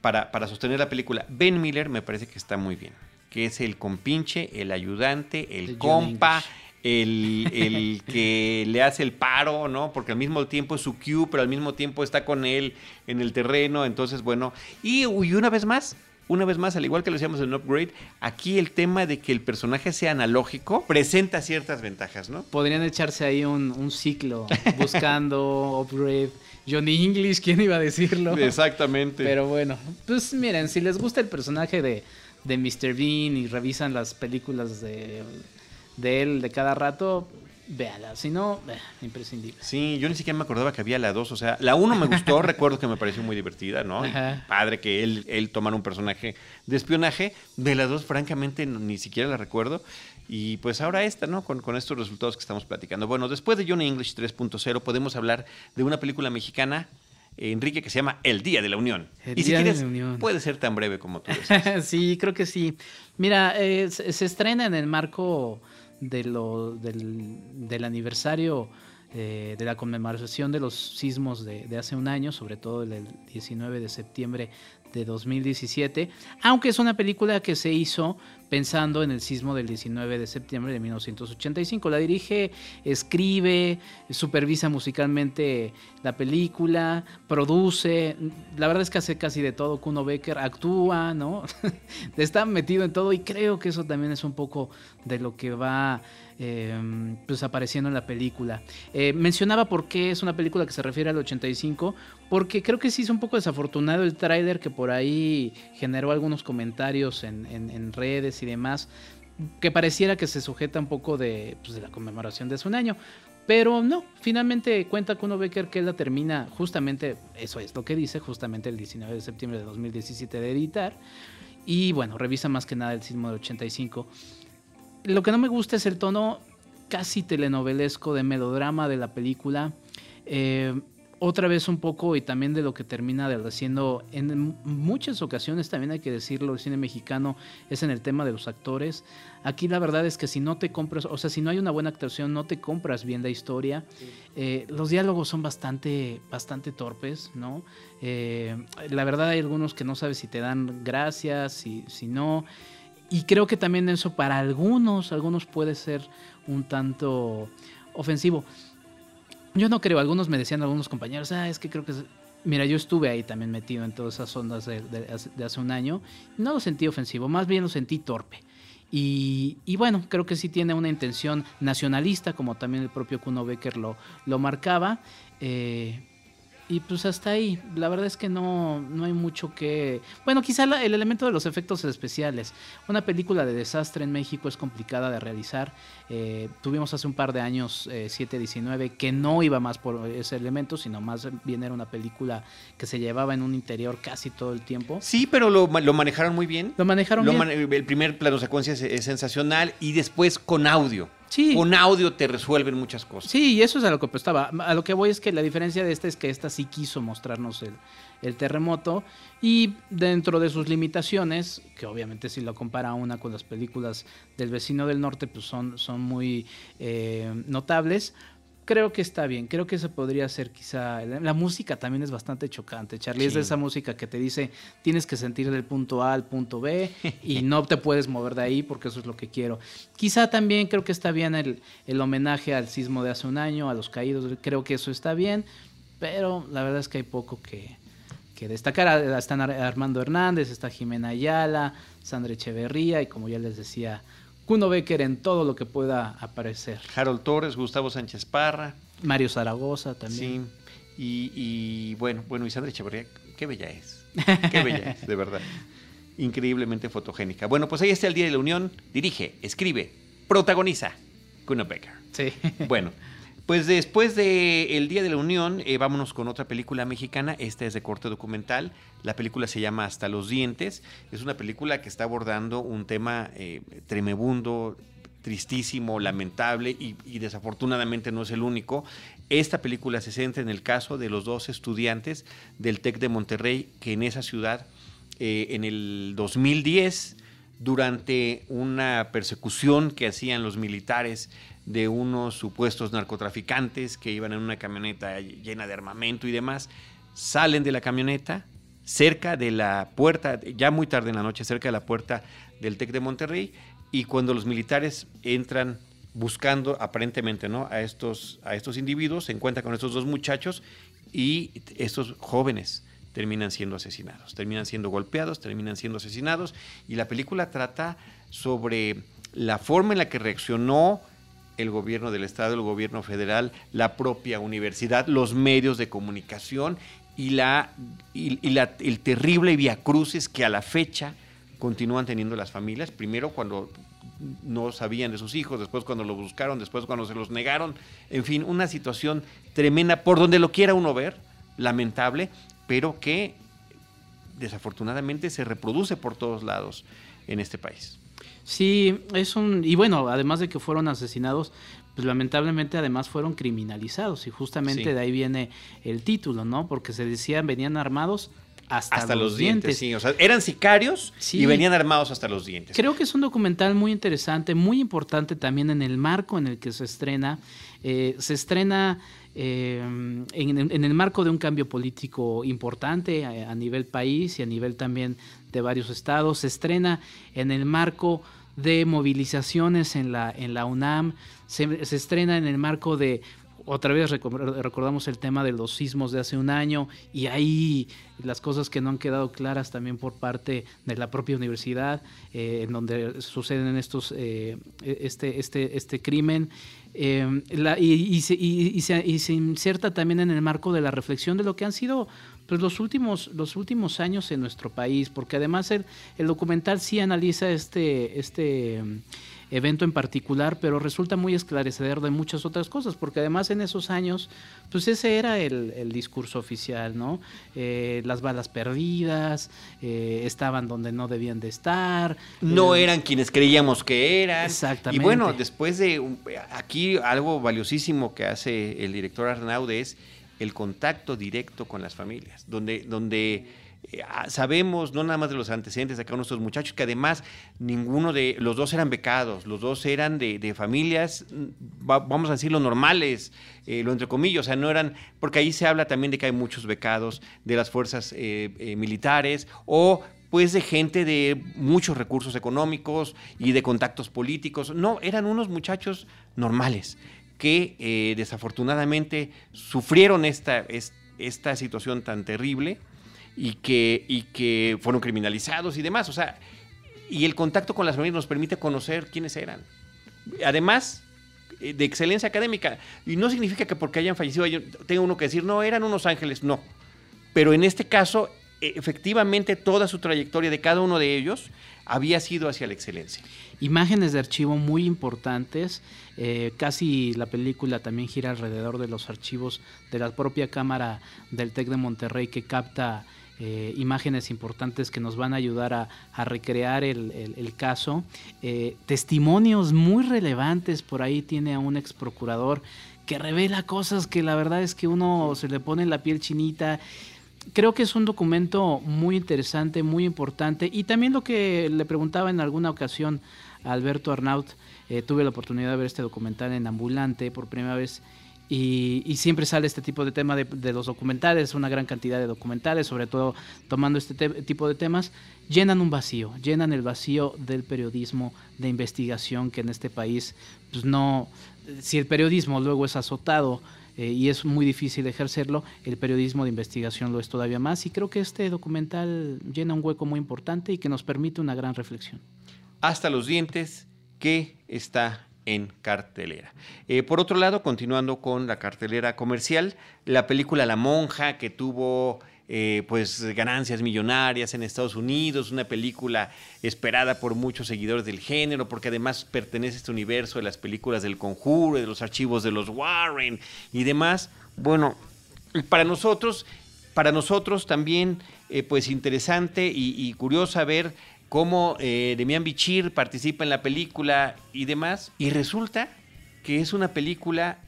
A: Para, para sostener la película. Ben Miller me parece que está muy bien que es el compinche, el ayudante, el compa, el, que le hace el paro, ¿no? Porque al mismo tiempo es su Q, pero al mismo tiempo está con él en el terreno. Entonces, bueno. Y, una vez más, una vez más, al igual que lo decíamos en Upgrade, aquí el tema de que el personaje sea analógico presenta ciertas ventajas, ¿no?
C: Podrían echarse ahí un, un ciclo buscando Upgrade. Johnny English, ¿quién iba a decirlo?
A: Exactamente.
C: Pero bueno, pues miren, si les gusta el personaje de, de Mr. Bean y revisan las películas de, de él de cada rato, véala. Si no, imprescindible.
A: Sí, yo ni siquiera me acordaba que había la 2. O sea, la 1 me gustó, recuerdo que me pareció muy divertida, ¿no? Padre que él, él tomara un personaje de espionaje. De la 2, francamente, ni siquiera la recuerdo. Y pues ahora esta, ¿no? Con, con estos resultados que estamos platicando. Bueno, después de Johnny English 3.0, podemos hablar de una película mexicana Enrique, que se llama El Día de la Unión. y si quieres, puede ser tan breve como tú
C: sí, creo que sí. Mira, eh, se, estrena en el marco de lo, del, del aniversario eh, de la conmemoración de los sismos de, de, hace un año, sobre todo el 19 de septiembre de 2017, aunque es una película que se hizo pensando en el sismo del 19 de septiembre de 1985. La dirige, escribe, supervisa musicalmente la película, produce, la verdad es que hace casi de todo. Kuno Becker actúa, ¿no? Está metido en todo y creo que eso también es un poco de lo que va eh, pues apareciendo en la película. Eh, mencionaba por qué es una película que se refiere al 85, porque creo que sí es un poco desafortunado el tráiler que por ahí generó algunos comentarios en, en, redes y demás, que pareciera que se sujeta un poco de, pues, de la conmemoración de un año. Pero no, finalmente cuenta con uno Becker que la termina justamente, eso es lo que dice, justamente el 19 de septiembre de 2017 de editar. Y bueno, revisa más que nada el sismo del 85 lo que no me gusta es el tono casi telenovelesco de melodrama de la película. Eh, otra vez un poco y también de lo que termina haciendo en muchas ocasiones también hay que decirlo el cine mexicano es en el tema de los actores. Aquí la verdad es que si no te compras o sea si no hay una buena actuación no te compras bien la historia. Eh, los diálogos son bastante bastante torpes no eh, la verdad hay algunos que no sabes si te dan gracias si, si no. Y creo que también eso para algunos, algunos puede ser un tanto ofensivo. Yo no creo, algunos me decían, algunos compañeros, ah, es que creo que... Mira, yo estuve ahí también metido en todas esas ondas de, hace un año. No lo sentí ofensivo, más bien lo sentí torpe. Y, y, bueno, creo que sí tiene una intención nacionalista, como también el propio Kuno Becker lo, lo marcaba. Eh, y pues hasta ahí, la verdad es que no, no hay mucho que... Bueno, quizá el elemento de los efectos especiales. Una película de desastre en México es complicada de realizar. Eh, tuvimos hace un par de años eh, 719 que no iba más por ese elemento, sino más bien era una película que se llevaba en un interior casi todo el tiempo.
A: Sí, pero lo, lo manejaron muy bien.
C: Lo manejaron bien.
A: el primer plano secuencia es sensacional y después con audio. Sí. Con audio te resuelven muchas cosas.
C: Sí, y eso es a lo que estaba. A lo que voy es que la diferencia de esta es que esta sí quiso mostrarnos el, el terremoto y dentro de sus limitaciones, que obviamente si lo compara una con las películas del vecino del norte, pues son, son muy eh, notables, creo que está bien, creo que se podría hacer quizá, la música también es bastante chocante, Charlie, es de esa música que te dice tienes que sentir del punto A al punto B y no te puedes mover de ahí porque eso es lo que quiero. Quizá también creo que está bien el, el homenaje al sismo de hace un año, a los caídos, creo que eso está bien, pero la verdad es que hay poco que, que destacar. Están Armando Hernández, está Jimena Ayala, Sandra Echeverría y como ya les decía, Kuno Becker en todo lo que pueda aparecer.
A: Harold Torres, Gustavo Sánchez Parra.
C: Mario Zaragoza también.
A: Sí. Y, bueno, bueno, y Sandra Echeverría, qué bella es. Qué bella es, de verdad. Increíblemente fotogénica. Bueno, pues ahí está el Día de la Unión. Dirige, escribe, protagoniza. Kuno Becker.
C: Sí.
A: Bueno, pues después de El Día de la Unión, eh, vámonos con otra película mexicana. Esta es de corte documental. La película se llama Hasta los dientes. Es una película que está abordando un tema eh, tremebundo, tristísimo, lamentable y, desafortunadamente no es el único. Esta película se centra en el caso de los dos estudiantes del TEC de Monterrey que en esa ciudad eh, en el 2010 durante una persecución que hacían los militares de unos supuestos narcotraficantes que iban en una camioneta llena de armamento y demás, salen de la camioneta, cerca de la puerta, ya muy tarde en la noche, cerca de la puerta del TEC de Monterrey, y cuando los militares entran buscando aparentemente ¿no? a, estos, a estos individuos, se encuentran con estos dos muchachos y estos jóvenes terminan siendo asesinados, terminan siendo golpeados, terminan siendo asesinados, y la película trata sobre la forma en la que reaccionó el gobierno del Estado, el gobierno federal, la propia universidad, los medios de comunicación y, la, y, la, el terrible viacrucis que a la fecha continúan teniendo las familias. Primero cuando no sabían de sus hijos, después cuando lo buscaron, después cuando se los negaron. En fin, una situación tremenda por donde lo quiera uno ver, lamentable, pero que desafortunadamente se reproduce por todos lados en este país.
C: Sí, es un... Y bueno, además de que fueron asesinados, pues lamentablemente además fueron criminalizados y justamente de ahí viene el título, ¿no? Porque se decían venían armados hasta, los, dientes.
A: Sí, o sea, eran sicarios y venían armados hasta los dientes.
C: Creo que es un documental muy interesante, muy importante también en el marco en el que se estrena. Eh, se estrena eh, en, el marco de un cambio político importante a, nivel país y a nivel también de varios estados. Se estrena en el marco de movilizaciones en la, en la UNAM. se estrena en el marco de otra vez recordamos el tema de los sismos de hace un año y ahí las cosas que no han quedado claras también por parte de la propia universidad, eh, en donde suceden estos, eh, este, este, este crimen. Se, y, se, inserta también en el marco de la reflexión de lo que han sido pues, los, últimos, los últimos años en nuestro país, porque además el, el documental sí analiza este, este evento en particular, pero resulta muy esclarecedor de muchas otras cosas, porque además en esos años, pues ese era el, discurso oficial, ¿no? Eh, las balas perdidas, eh, estaban donde no debían de estar.
A: No eh, eran quienes creíamos que eran. Exactamente. Y bueno, después de aquí algo valiosísimo que hace el director Arnaud es el contacto directo con las familias, donde, donde eh, ah, sabemos, no nada más de los antecedentes de cada uno de muchachos, que además ninguno de los dos eran becados, los dos eran de, familias, mm, vamos a decirlo, normales, eh, lo entre comillas, o sea, no eran, porque ahí se habla también de que hay muchos becados de las fuerzas eh, militares o pues de gente de muchos recursos económicos y de contactos políticos. No, eran unos muchachos normales que desafortunadamente sufrieron esta, esta situación tan terrible y que, y que fueron criminalizados y demás. O sea, y el contacto con las familias nos permite conocer quiénes eran. Además, eh, de excelencia académica. Y no significa que porque hayan fallecido tenga uno que decir, no, eran unos ángeles, no. Pero en este caso, e, efectivamente, toda su trayectoria de cada uno de ellos había sido hacia la excelencia.
C: Imágenes de archivo muy importantes. Eh, casi la película también gira alrededor de los archivos de la propia cámara del TEC de Monterrey que capta eh, imágenes importantes que nos van a ayudar a, recrear el, caso. Eh, testimonios muy relevantes, por ahí tiene a un ex procurador que revela cosas que la verdad es que uno se le pone la piel chinita. Creo que es un documento muy interesante, muy importante. Y también lo que le preguntaba en alguna ocasión Alberto Arnaut, eh, tuve la oportunidad de ver este documental en Ambulante por primera vez y, siempre sale este tipo de tema de, los documentales, una gran cantidad de documentales, sobre todo tomando este tipo de temas, llenan un vacío, llenan el vacío del periodismo de investigación que en este país, pues no, si el periodismo luego es azotado eh, y es muy difícil ejercerlo, el periodismo de investigación lo es todavía más y creo que este documental llena un hueco muy importante y que nos permite una gran reflexión.
A: Hasta los dientes que está en cartelera. Eh, por otro lado, continuando con la cartelera comercial, la película La Monja, que tuvo eh, pues ganancias millonarias en Estados Unidos, una película esperada por muchos seguidores del género, porque además pertenece a este universo de las películas del conjuro, de los archivos de los Warren y demás. Bueno, para nosotros, para nosotros también, eh, pues interesante y, y curiosa ver cómo eh, Demian Bichir participa en la película y demás. Y resulta que es una película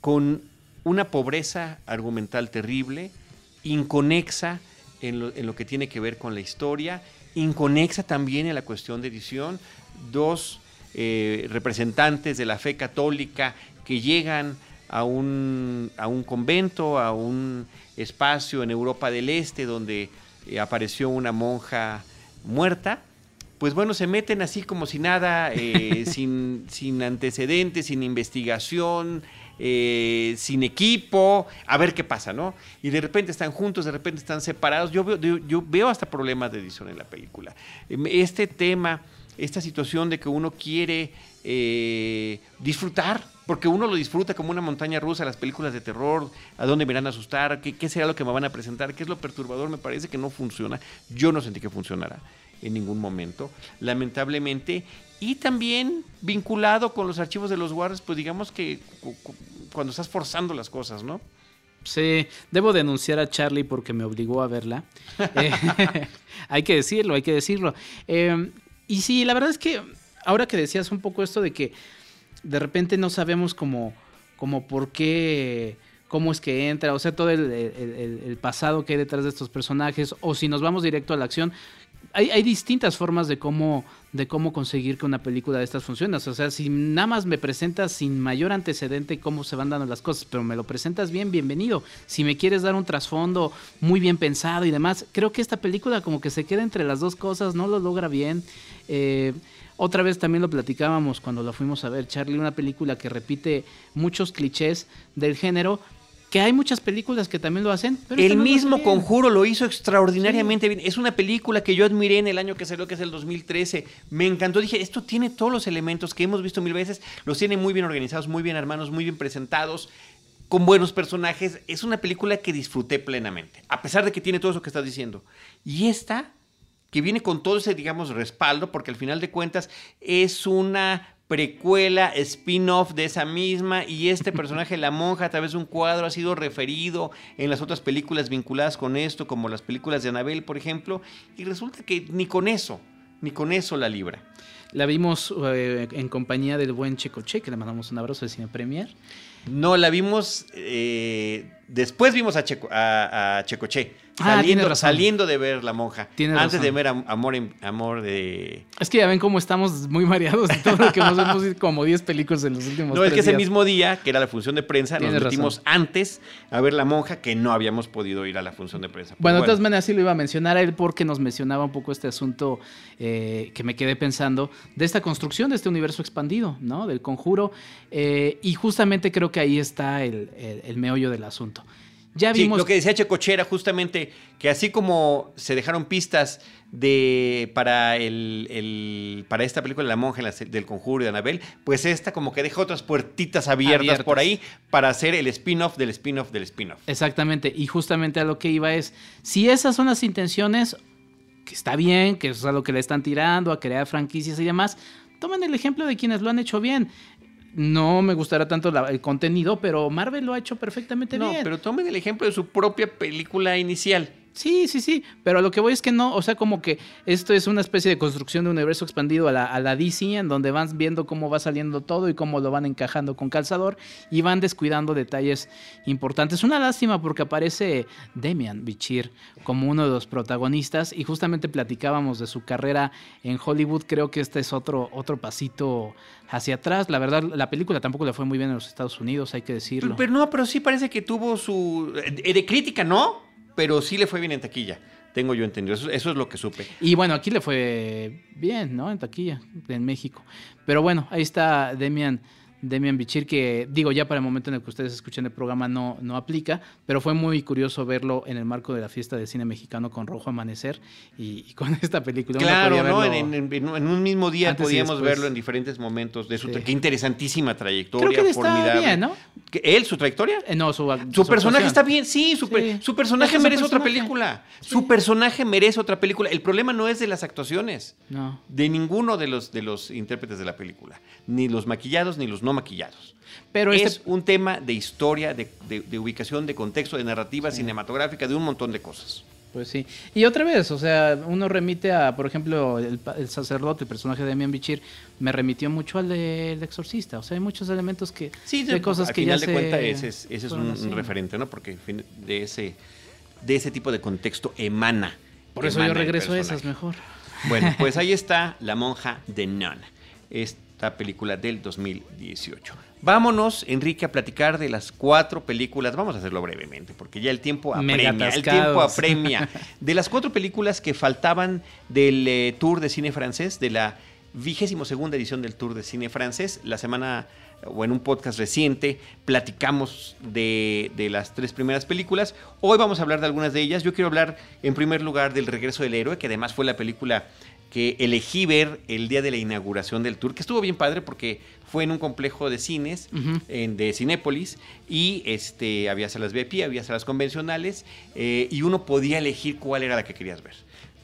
A: con una pobreza argumental terrible, inconexa en lo, que tiene que ver con la historia, inconexa también en la cuestión de edición. Dos eh, representantes de la fe católica que llegan a un, a un convento, a un espacio en Europa del Este donde eh, apareció una monja muerta, pues bueno, se meten así como si nada, eh, sin, sin antecedentes, sin investigación, eh, sin equipo, a ver qué pasa, ¿no? Y de repente están juntos, de repente están separados. Yo veo, yo veo hasta problemas de edición en la película. Em, este tema, esta situación de que uno quiere eh, disfrutar, porque uno lo disfruta como una montaña rusa, las películas de terror, a dónde me van a asustar, ¿Qué, qué será lo que me van a presentar, qué es lo perturbador, me parece que no funciona. Yo no sentí que funcionara en ningún momento, lamentablemente. Y también vinculado con los archivos de los guardias, pues digamos que cuando estás forzando las cosas, ¿no?
C: Sí, debo denunciar a Charlie porque me obligó a verla. Eh, hay que decirlo, hay que decirlo. Eh, y sí, la verdad es que ahora que decías un poco esto de que de repente no sabemos cómo, por qué cómo es que entra, o sea, todo el, pasado que hay detrás de estos personajes, o si nos vamos directo a la acción, hay, hay, distintas formas de cómo, de cómo conseguir que una película de estas funcione. O sea, si nada más me presentas sin mayor antecedente cómo se van dando las cosas, pero me lo presentas bien, bienvenido. Si me quieres dar un trasfondo muy bien pensado y demás, creo que esta película como que se queda entre las dos cosas, no lo logra bien. Eh, otra vez también lo platicábamos cuando la fuimos a ver, Charlie, una película que repite muchos clichés del género, que hay muchas películas que también lo hacen.
A: Pero el mismo Conjuro lo hizo extraordinariamente bien. Es una película que yo admiré en el año que salió, que es el 2013. Me encantó. Dije, esto tiene todos los elementos que hemos visto mil veces. Los tiene muy bien organizados, muy bien armados, muy bien presentados, con buenos personajes. Es una película que disfruté plenamente, a pesar de que tiene todo eso que estás diciendo. Y esta, que viene con todo ese, digamos, respaldo, porque al final de cuentas es una precuela, spin-off de esa misma y este personaje, la monja, a través de un cuadro ha sido referido en las otras películas vinculadas con esto, como las películas de Anabel, por ejemplo, y resulta que ni con eso, ni con eso la libra.
C: La vimos eh, en compañía del buen Checoche, que le mandamos un abrazo de Cine Premier.
A: No, la vimos, eh, después vimos a, Checo, a, a Checoche.
C: Ah,
A: saliendo, saliendo de ver La Monja. Antes
C: razón.
A: de ver Amor, amor de...
C: Es que ya ven cómo estamos muy mareados de todo lo que hemos visto como 10 películas en los últimos
A: No, es que ese
C: días.
A: mismo día, que era la función de prensa, nos metimos
C: razón.
A: antes a ver La Monja, que no habíamos podido ir a la función de prensa. Pero
C: Bueno, de todas maneras sí lo iba a mencionar a él porque nos mencionaba un poco este asunto eh, que me quedé pensando de esta construcción de este universo expandido, ¿no? Del conjuro. eh, y justamente creo que ahí está el, el- el meollo del asunto. Ya
A: Sí,
C: vimos...
A: lo que decía Checoche era justamente que así como se dejaron pistas de para el, el- para esta película La Monja del Conjuro y de Anabel, pues esta como que deja otras puertitas abiertas,
C: Abiertas.
A: por ahí para hacer el spin-off del spin-off del spin-off.
C: Exactamente, y justamente a lo que iba es, si esas son las intenciones, que está bien, que eso es a lo que le están tirando, a crear franquicias y demás, tomen el ejemplo de quienes lo han hecho bien. No me gustará tanto la- el contenido, pero Marvel lo ha hecho perfectamente
A: No,
C: bien.
A: pero tomen el ejemplo de su propia película inicial.
C: Sí, sí, sí, pero a lo que voy es que no, o sea, como que esto es una especie de construcción de universo expandido a la, DC, en donde van viendo cómo va saliendo todo y cómo lo van encajando con calzador y van descuidando detalles importantes. Una lástima porque aparece Demian Bichir como uno de los protagonistas y justamente platicábamos de su carrera en Hollywood, creo que este es otro, otro pasito hacia atrás. La verdad, la película tampoco le fue muy bien en los Estados Unidos, hay que decirlo.
A: Pero, pero no, pero sí parece que tuvo su... eh, De crítica, ¿no? Pero sí le fue bien en taquilla. Tengo yo entendido. Eso, eso es lo que supe.
C: Y bueno, aquí le fue bien, ¿no? En taquilla, en México. Pero bueno, ahí está Demian, Demian Bichir, que digo, ya para el momento en el que ustedes escuchen el programa no, no aplica, pero fue muy curioso verlo en el marco de la fiesta de cine mexicano con Rojo Amanecer y, y con esta película.
A: Claro, ¿no?
C: verlo-
A: En, en- en- un mismo día podíamos verlo en diferentes momentos de su...
C: Sí.
A: Qué interesantísima trayectoria,
C: Creo que está
A: formidable.
C: bien, ¿no?
A: ¿Que ¿Él, su trayectoria?
C: Eh, no, su,
A: Su personaje
C: actuación.
A: está bien, sí, su, per- su personaje
C: su
A: merece otra
C: personaje.
A: película.
C: Sí.
A: Su personaje merece otra película. El problema no es de las actuaciones,
C: No.
A: de ninguno de los, de los intérpretes de la película, ni los maquillados ni los no maquillados.
C: Pero
A: es
C: este,
A: un tema de historia, de, de- de ubicación, de contexto, de narrativa cinematográfica, de un montón de cosas.
C: Pues sí. Y otra vez, o sea, uno remite a, por ejemplo, el, sacerdote, el personaje de Demian Bichir, me remitió mucho al del exorcista. O sea, hay muchos elementos que.
A: Sí,
C: de cosas
A: al
C: que
A: final
C: ya
A: de
C: se
A: cuentas ese es, ese es un, referente, ¿no? Porque de ese, de ese tipo de contexto emana.
C: Por eso yo
A: emana
C: regreso a esas mejor.
A: Bueno, pues ahí está La monja de Nun, película del 2018. Vámonos, Enrique, a platicar de las cuatro películas. Vamos a hacerlo brevemente, porque ya el tiempo apremia. El tiempo apremia. De las cuatro películas que faltaban del eh, Tour de Cine Francés, de la vigésimo segunda edición del Tour de Cine Francés, la semana o en un podcast reciente platicamos de, de las tres primeras películas. Hoy vamos a hablar de algunas de ellas. Yo quiero hablar en primer lugar del Regreso del Héroe, que además fue la película que elegí ver el día de la inauguración del tour, que estuvo bien padre porque fue en un complejo de cines en, de Cinépolis y este, había salas VIP, había salas convencionales eh, y uno podía elegir cuál era la que querías ver.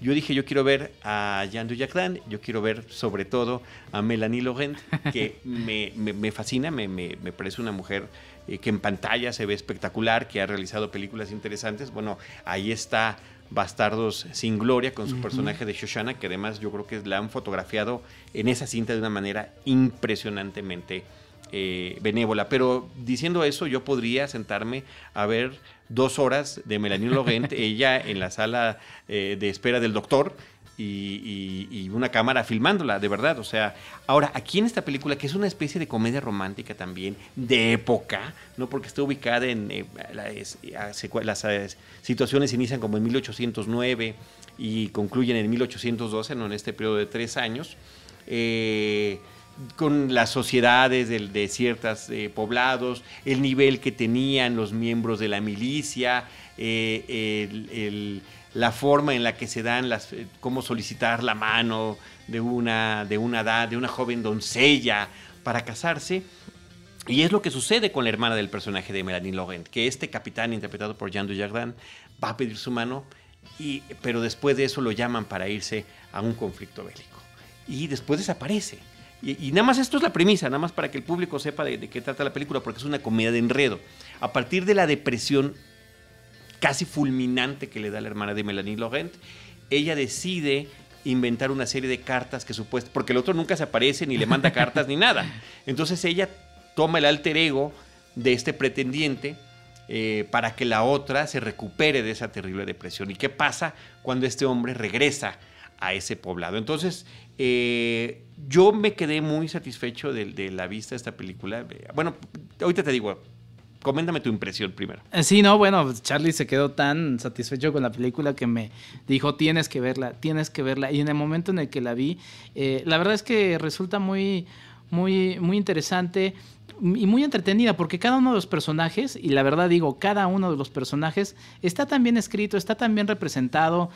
A: Yo dije, yo quiero ver a Jean Dujardin, yo quiero ver sobre todo a Melanie Laurent, que me, me- me fascina, me, me- me parece una mujer eh, que en pantalla se ve espectacular, que ha realizado películas interesantes. Bueno, ahí está Bastardos sin Gloria con su personaje de Shoshana, que además yo creo que la han fotografiado en esa cinta de una manera impresionantemente eh, benévola. Pero diciendo eso, yo podría sentarme a ver dos horas de Melanie Laurent, ella en la sala eh, de espera del doctor, y, una cámara filmándola, de verdad. O sea, ahora, aquí en esta película, que es una especie de comedia romántica también, de época, ¿no? Porque está ubicada en. Eh, las situaciones inician como en 1809 y concluyen en 1812, ¿no? En este periodo de tres años. Eh, con las sociedades de, ciertos eh, poblados, el nivel que tenían los miembros de la milicia, el la forma en la que se dan las, eh, cómo solicitar la mano de una, de una edad, de una joven doncella para casarse. Y es lo que sucede con la hermana del personaje de Melanie Laurent, que este capitán interpretado por Jean Dujardin va a pedir su mano, y, pero después de eso lo llaman para irse a un conflicto bélico. Y después desaparece. Y, nada más esto es la premisa, nada más para que el público sepa de, de qué trata la película, porque es una comedia de enredo. A partir de la depresión casi fulminante que le da la hermana de Melanie Laurent, ella decide inventar una serie de cartas que supuestamente, porque el otro nunca se aparece ni le manda cartas ni nada. Entonces ella toma el alter ego de este pretendiente eh, para que la otra se recupere de esa terrible depresión. ¿Y qué pasa cuando este hombre regresa a ese poblado? Entonces, eh, yo me quedé muy satisfecho de, de, la vista de esta película. Bueno, ahorita te digo, coméntame tu impresión primero.
C: Eh, sí, no, bueno, Charlie se quedó tan satisfecho con la película que me dijo, tienes que verla, tienes que verla. Y en el momento en el que la vi, eh, la verdad es que resulta muy, muy, muy interesante y muy entretenida porque cada uno de los personajes, y la verdad digo, cada uno de los personajes está tan bien escrito, está tan bien representado,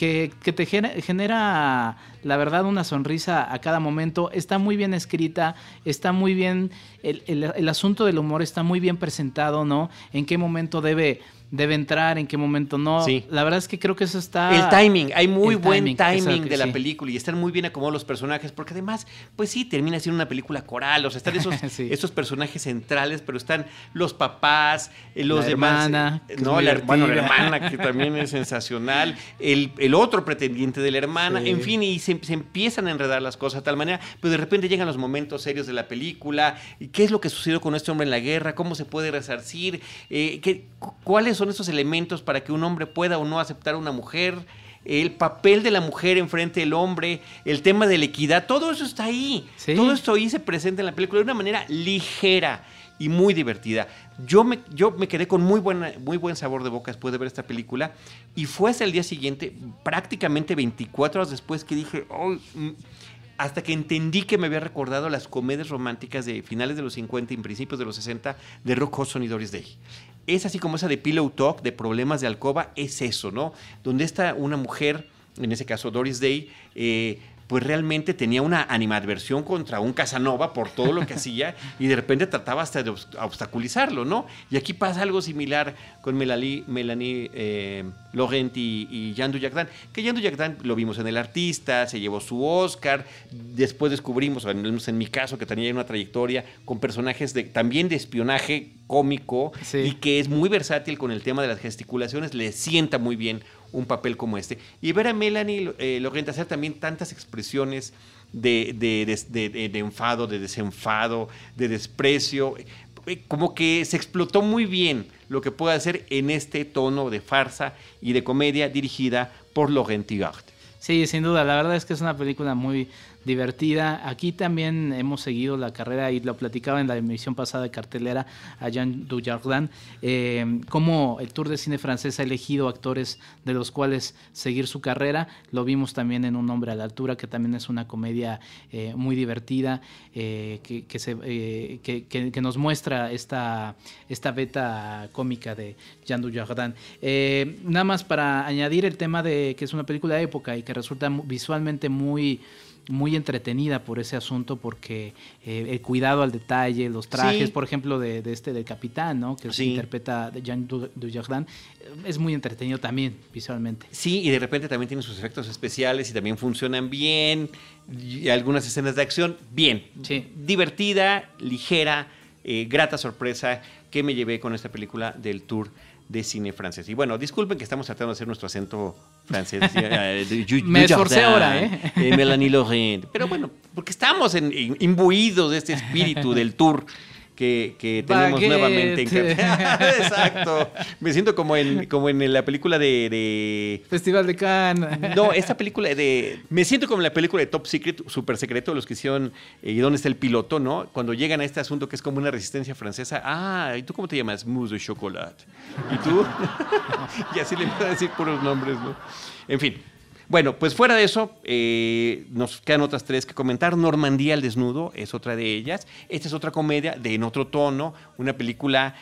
C: que, te genera, la verdad, una sonrisa a cada momento. Está muy bien escrita, está muy bien, el, el asunto del humor está muy bien presentado, ¿no? En qué momento debe debe entrar, en qué momento no. Sí. La verdad es que creo que eso está...
A: El timing, hay muy buen timing, de la película y están muy bien acomodados los personajes, porque además, pues sí, termina siendo una película coral, o sea, están esos, personajes centrales, pero están los papás, eh, los demás...
C: Hermana,
A: eh, no, la, bueno, la hermana, que también es sensacional, el, otro pretendiente de la hermana, en fin, y se, empiezan a enredar las cosas de tal manera, pero de repente llegan los momentos serios de la película, y qué es lo que sucedió con este hombre en la guerra, cómo se puede resarcir, eh, qué, cuáles son esos elementos para que un hombre pueda o no aceptar a una mujer, el papel de la mujer enfrente del hombre, el tema de la equidad, todo eso está ahí. Todo esto ahí se presenta en la película de una manera ligera y muy divertida. Yo me, yo me quedé con muy, buena, muy buen sabor de boca después de ver esta película y fue hasta el día siguiente, prácticamente 24 horas después, que dije, hasta que entendí que me había recordado las comedias románticas de finales de los 50 y principios de los 60 de Rock Hudson y Doris Day es así como esa de Pillow Talk, de problemas de alcoba, es eso, ¿no? Donde está una mujer, en ese caso Doris Day, eh, pues realmente tenía una animadversión contra un Casanova por todo lo que hacía y de repente trataba hasta de obstaculizarlo, ¿no? Y aquí pasa algo similar con Melanie, Melanie eh, Laurent y, Jean Dujardin, que Jean Dujardin lo vimos en El Artista, se llevó su Oscar, después descubrimos, en mi caso, que tenía una trayectoria con personajes de, también de espionaje cómico y que es muy versátil con el tema de las gesticulaciones, le sienta muy bien un papel como este. Y ver a Melanie eh, hacer también tantas expresiones de, enfado, de desenfado, de desprecio, eh, como que se explotó muy bien lo que puede hacer en este tono de farsa y de comedia dirigida por Laurent Tigard.
C: Sí, sin duda, la verdad es que es una película muy divertida. Aquí también hemos seguido la carrera y lo platicaba en la emisión pasada de cartelera a Jean Dujardin, eh, cómo el Tour de Cine francés ha elegido actores de los cuales seguir su carrera. Lo vimos también en Un hombre a la altura, que también es una comedia eh, muy divertida, eh, que, se, eh, que, nos muestra esta, esta beta cómica de Jean Dujardin. nada más para añadir el tema de que es una película de época y que resulta visualmente muy muy entretenida por ese asunto porque eh, el cuidado al detalle, los trajes, por ejemplo, de, este del capitán, ¿no? Que se interpreta de Jean Dujardin, es muy entretenido también visualmente.
A: Sí, y de repente también tiene sus efectos especiales y también funcionan bien, y algunas escenas de acción, bien. Divertida, ligera, eh, grata sorpresa que me llevé con esta película del Tour de cine francés. Y bueno, disculpen que estamos tratando de hacer nuestro acento francés.
C: Me esforcé ahora, ¿eh?
A: Melanie Laurent. Pero bueno, porque estamos imbuidos de este espíritu del tour que, tenemos nuevamente en Exacto. Me siento como en, como en la película de,
C: Festival de Cannes.
A: No, esta película de... Me siento como en la película de Top Secret, Super Secreto, los que hicieron eh, ¿Y dónde está el piloto? ¿no? Cuando llegan a este asunto que es como una resistencia francesa. Ah, ¿y tú cómo te llamas? Mousse de chocolate. ¿Y tú? y así le voy a decir puros nombres, ¿no? En fin, bueno, pues fuera de eso, eh, nos quedan otras tres que comentar. Normandía al desnudo es otra de ellas. Esta es otra comedia de en otro tono, una película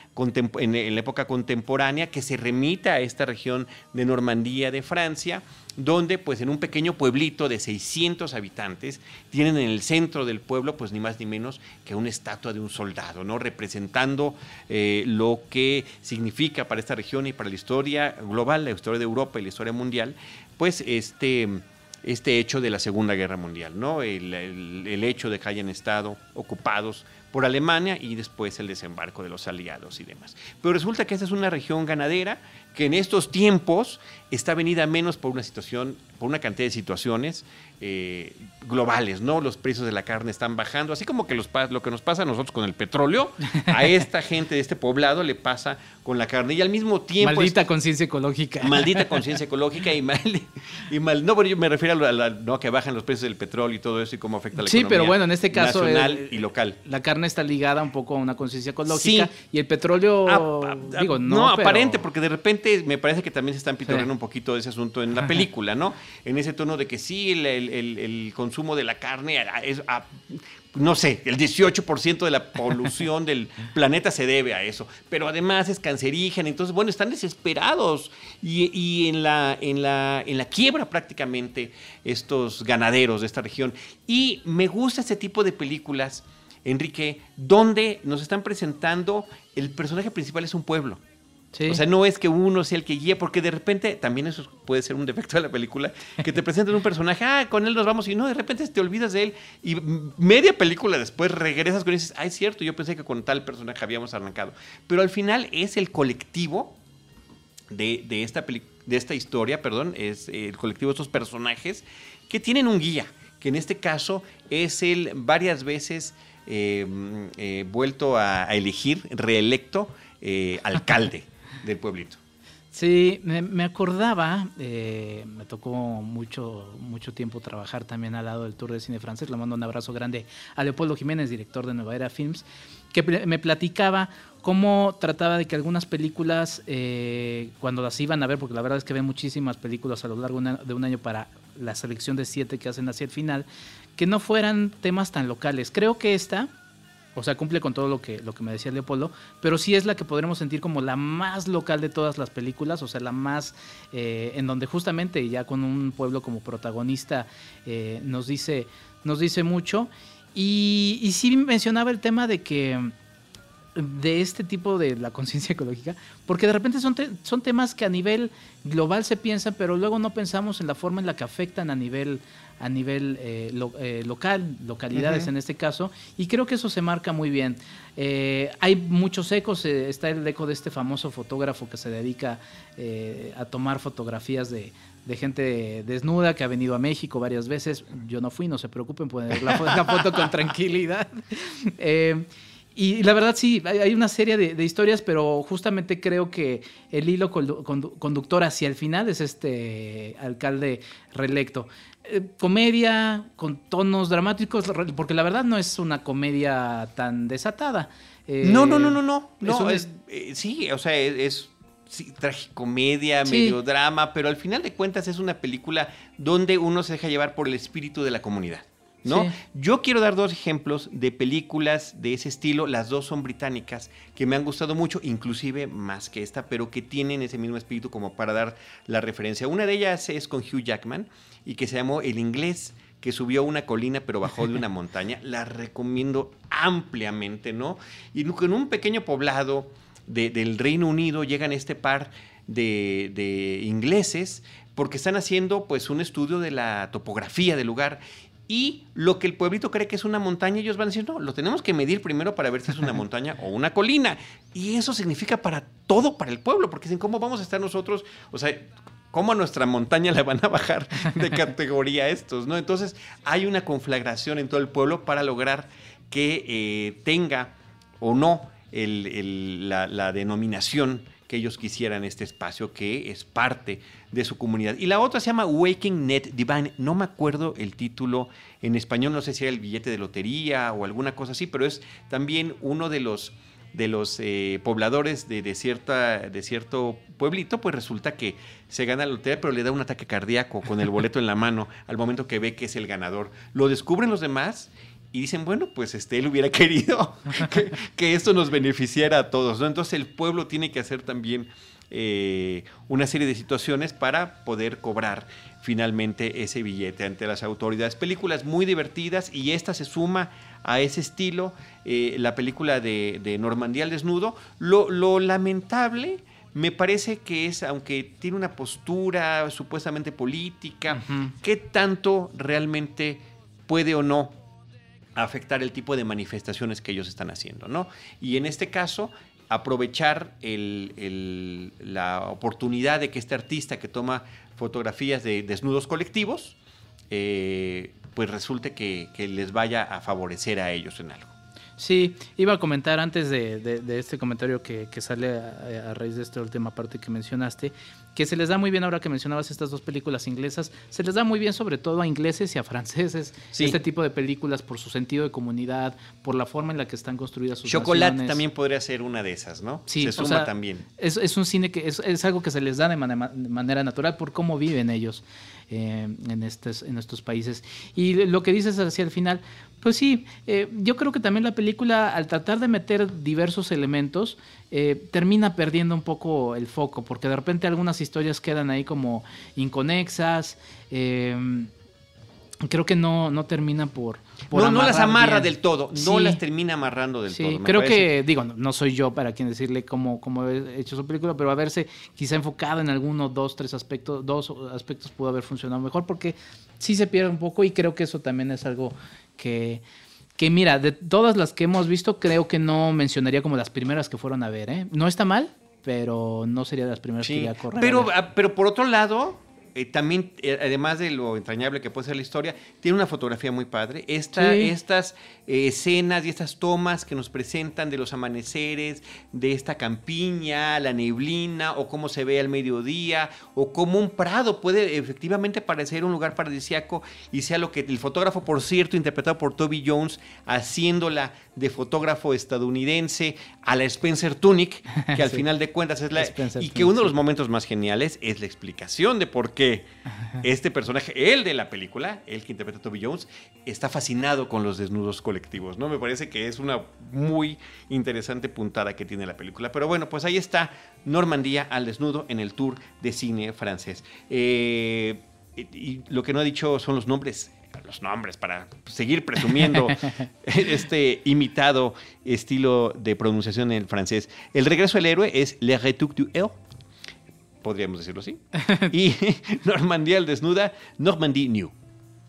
A: en, la época contemporánea que se remita a esta región de Normandía de Francia donde pues en un pequeño pueblito de 600 habitantes tienen en el centro del pueblo pues ni más ni menos que una estatua de un soldado, ¿no? Representando eh, lo que significa para esta región y para la historia global, la historia de Europa y la historia mundial, pues este, este hecho de la Segunda Guerra Mundial, ¿no? El, el hecho de que hayan estado ocupados por Alemania y después el desembarco de los aliados y demás. Pero resulta que esta es una región ganadera que en estos tiempos está venida menos por una situación, por una cantidad de situaciones eh, globales, ¿no? Los precios de la carne están bajando, así como que los, lo que nos pasa a nosotros con el petróleo, a esta gente de este poblado le pasa con la carne y al mismo tiempo...
C: Maldita conciencia ecológica.
A: Maldita conciencia ecológica y mal, y mal... No, pero yo me refiero a, la, ¿no? que bajan los precios del petróleo y todo eso y cómo afecta a la
C: sí, pero bueno, en este caso...
A: Nacional y local.
C: La carne está ligada un poco a una conciencia ecológica y el petróleo... Ah, ah, digo, no,
A: no aparente, porque de repente me parece que también se están pitorreando un poquito de ese asunto en la película, ¿no? En ese tono de que sí, el, consumo de la carne es, no sé, el 18% de la polución del planeta se debe a eso, pero además es cancerígena, entonces, bueno, están desesperados y, en, la, en, la, en la quiebra prácticamente estos ganaderos de esta región. Y me gusta este tipo de películas, Enrique, donde nos están presentando el personaje principal es un pueblo. O sea, no es que uno sea el que guíe, porque de repente también eso puede ser un defecto de la película, que te presentan un personaje, ah, con él nos vamos, y no, de repente te olvidas de él, y media película después regresas con él y dices, ah, es cierto, yo pensé que con tal personaje habíamos arrancado. Pero al final es el colectivo de, esta, de esta historia, perdón, es el colectivo de estos personajes que tienen un guía, que en este caso es el varias veces eh, eh, vuelto a, elegir, reelecto eh, alcalde del pueblito.
C: Sí, me, acordaba, eh, me tocó mucho, mucho tiempo trabajar también al lado del Tour de Cine Francés, le mando un abrazo grande a Leopoldo Jiménez, director de Nueva Era Films, que me platicaba cómo trataba de que algunas películas, eh, cuando las iban a ver, porque la verdad es que ven muchísimas películas a lo largo de un año para la selección de siete que hacen hacia el final, que no fueran temas tan locales. Creo que esta, o sea, cumple con todo lo que, lo que me decía Leopoldo, pero sí es la que podremos sentir como la más local de todas las películas, o sea, la más eh, en donde justamente ya con un pueblo como protagonista eh, nos, dice, nos dice mucho. Y, y sí mencionaba el tema de que de este tipo de la conciencia ecológica, porque de repente son, son temas que a nivel global se piensan, pero luego no pensamos en la forma en la que afectan a nivel, a nivel eh, eh, local, localidades en este caso, y creo que eso se marca muy bien. Eh, hay muchos ecos, está el eco de este famoso fotógrafo que se dedica a tomar fotografías de, gente desnuda que ha venido a México varias veces. Yo no fui, no se preocupen, pueden ver la, la foto con tranquilidad. Y la verdad sí, hay una serie de, historias, pero justamente creo que el hilo conductor hacia el final es este alcalde reelecto. Eh, comedia con tonos dramáticos, porque la verdad no es una comedia tan desatada.
A: no, no, no, no, no. no es, sí, o sea, es, sí, tragicomedia, medio drama, pero al final de cuentas es una película donde uno se deja llevar por el espíritu de la comunidad. ¿No? Yo quiero dar dos ejemplos de películas de ese estilo, las dos son británicas, que me han gustado mucho, inclusive más que esta, pero que tienen ese mismo espíritu como para dar la referencia. Una de ellas es con Hugh Jackman y que se llamó El inglés que subió una colina pero bajó de una montaña, la recomiendo ampliamente, ¿no? Y en un pequeño poblado del Reino Unido llegan este par de, de ingleses porque están haciendo pues un estudio de la topografía del lugar y lo que el pueblito cree que es una montaña, ellos van a decir, no, lo tenemos que medir primero para ver si es una montaña o una colina. Y eso significa para todo, para el pueblo, porque dicen, ¿cómo vamos a estar nosotros? O sea, ¿cómo a nuestra montaña la van a bajar de categoría estos? ¿no? Entonces, hay una conflagración en todo el pueblo para lograr que eh, tenga o no la denominación que ellos quisieran este espacio que es parte de su comunidad. Y la otra se llama Waking Net Divine. No me acuerdo el título en español, no sé si era el billete de lotería o alguna cosa así, pero es también uno de los de los eh, pobladores de, cierta, de cierto pueblito, pues resulta que se gana la lotería, pero le da un ataque cardíaco con el boleto en la mano al momento que ve que es el ganador. Lo descubren los demás y dicen, bueno, pues este, él hubiera querido que, esto nos beneficiara a todos. ¿no? Entonces el pueblo tiene que hacer también eh, una serie de situaciones para poder cobrar finalmente ese billete ante las autoridades. Películas muy divertidas y esta se suma a ese estilo, eh, la película de, Normandía al desnudo. Lo, lamentable me parece que es, aunque tiene una postura supuestamente política, ¿qué tanto realmente puede o no afectar el tipo de manifestaciones que ellos están haciendo, ¿no? Y en este caso, aprovechar la oportunidad de que este artista que toma fotografías de desnudos colectivos, eh, pues resulte que, les vaya a favorecer a ellos en algo.
C: Sí, iba a comentar antes de, este comentario que, sale a, raíz de esta última parte que mencionaste, que se les da muy bien ahora que mencionabas estas dos películas inglesas, se les da muy bien sobre todo a ingleses y a franceses este tipo de películas por su sentido de comunidad, por la forma en la que están construidas sus
A: Chocolate también podría ser una de esas, ¿no?
C: Sí, se suma también. Es, un cine que es, algo que se les da de manera natural por cómo viven ellos. Eh, en, estos, en estos países. Y lo que dices hacia el final, pues sí, eh, yo creo que también la película, al tratar de meter diversos elementos, eh, termina perdiendo un poco el foco, porque de repente algunas historias quedan ahí como inconexas. Creo que no, no termina por,
A: no, no las amarra del todo, no las termina amarrando del todo.
C: creo que, digo, no soy yo para quien decirle cómo, cómo he hecho su película, pero haberse quizá enfocado en alguno, dos, tres aspectos, dos aspectos pudo haber funcionado mejor, porque sí se pierde un poco y creo que eso también es algo que, que mira, de todas las que hemos visto, creo que no mencionaría como las primeras que fueron a ver, ¿eh? No está mal, pero no sería de las primeras que iría a correr.
A: Pero, ah, pero por otro lado, eh, también, eh, además de lo entrañable que puede ser la historia, tiene una fotografía muy padre. Estas eh, escenas y estas tomas que nos presentan de los amaneceres, de esta campiña, la neblina, o cómo se ve al mediodía, o cómo un prado puede efectivamente parecer un lugar paradisiaco y sea lo que el fotógrafo, por cierto, interpretado por Toby Jones, haciéndola de fotógrafo estadounidense a la Spencer Tunick, que al final de cuentas es la... y que uno de los momentos más geniales es la explicación de por qué este personaje, el de la película, el que interpreta a Toby Jones, está fascinado con los desnudos colectivos, ¿no? Me parece que es una muy interesante puntada que tiene la película. Pero bueno, pues ahí está Normandía al desnudo en el tour de cine francés. Eh, y lo que no ha dicho son los nombres los nombres para seguir presumiendo este imitado estilo de pronunciación en francés. El regreso del héroe es Le Retour du Héros, podríamos decirlo así. y Normandía al desnuda, Normandie New.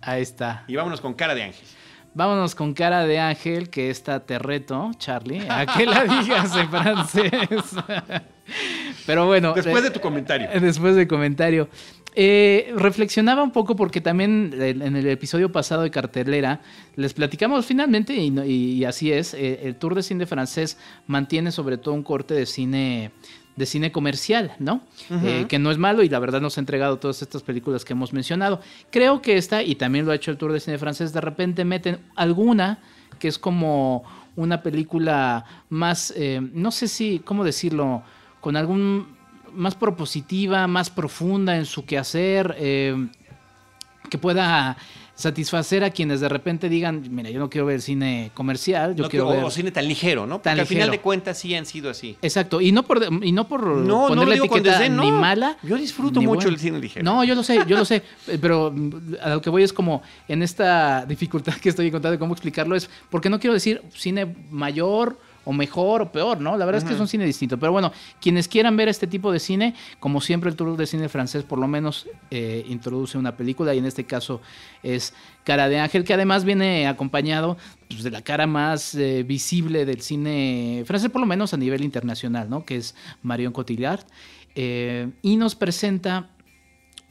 C: Ahí está.
A: Y vámonos con cara de ángel.
C: Vámonos con cara de ángel, que esta te reto, Charlie, a que la digas en francés. Pero bueno.
A: Después de tu comentario.
C: Después del comentario. Eh, reflexionaba un poco porque también en el episodio pasado de cartelera les platicamos finalmente, y, así es, eh, el Tour de Cine francés mantiene sobre todo un corte de cine de cine comercial, ¿no? Eh, que no es malo y la verdad nos ha entregado todas estas películas que hemos mencionado. Creo que esta, y también lo ha hecho el Tour de Cine francés, de repente meten alguna que es como una película más, no sé si, ¿cómo decirlo? Con algún más propositiva, más profunda en su quehacer, eh, que pueda satisfacer a quienes de repente digan, mira, yo no quiero ver cine comercial, yo quiero ver...
A: O cine tan ligero, ¿no? Porque al final de cuentas sí han sido así.
C: Exacto, y no por, y no por no etiqueta ni mala.
A: Yo disfruto mucho el cine ligero.
C: No, yo lo sé, yo lo sé, pero a lo que voy es como en esta dificultad que estoy encontrando de cómo explicarlo es, porque no quiero decir cine mayor o mejor o peor, ¿no? La verdad es que es un cine distinto. Pero bueno, quienes quieran ver este tipo de cine, como siempre el Tour de Cine francés por lo menos eh, introduce una película y en este caso es Cara de Ángel, que además viene acompañado pues, de la cara más eh, visible del cine francés, por lo menos a nivel internacional, ¿no? Que es Marion Cotillard. Eh, y nos presenta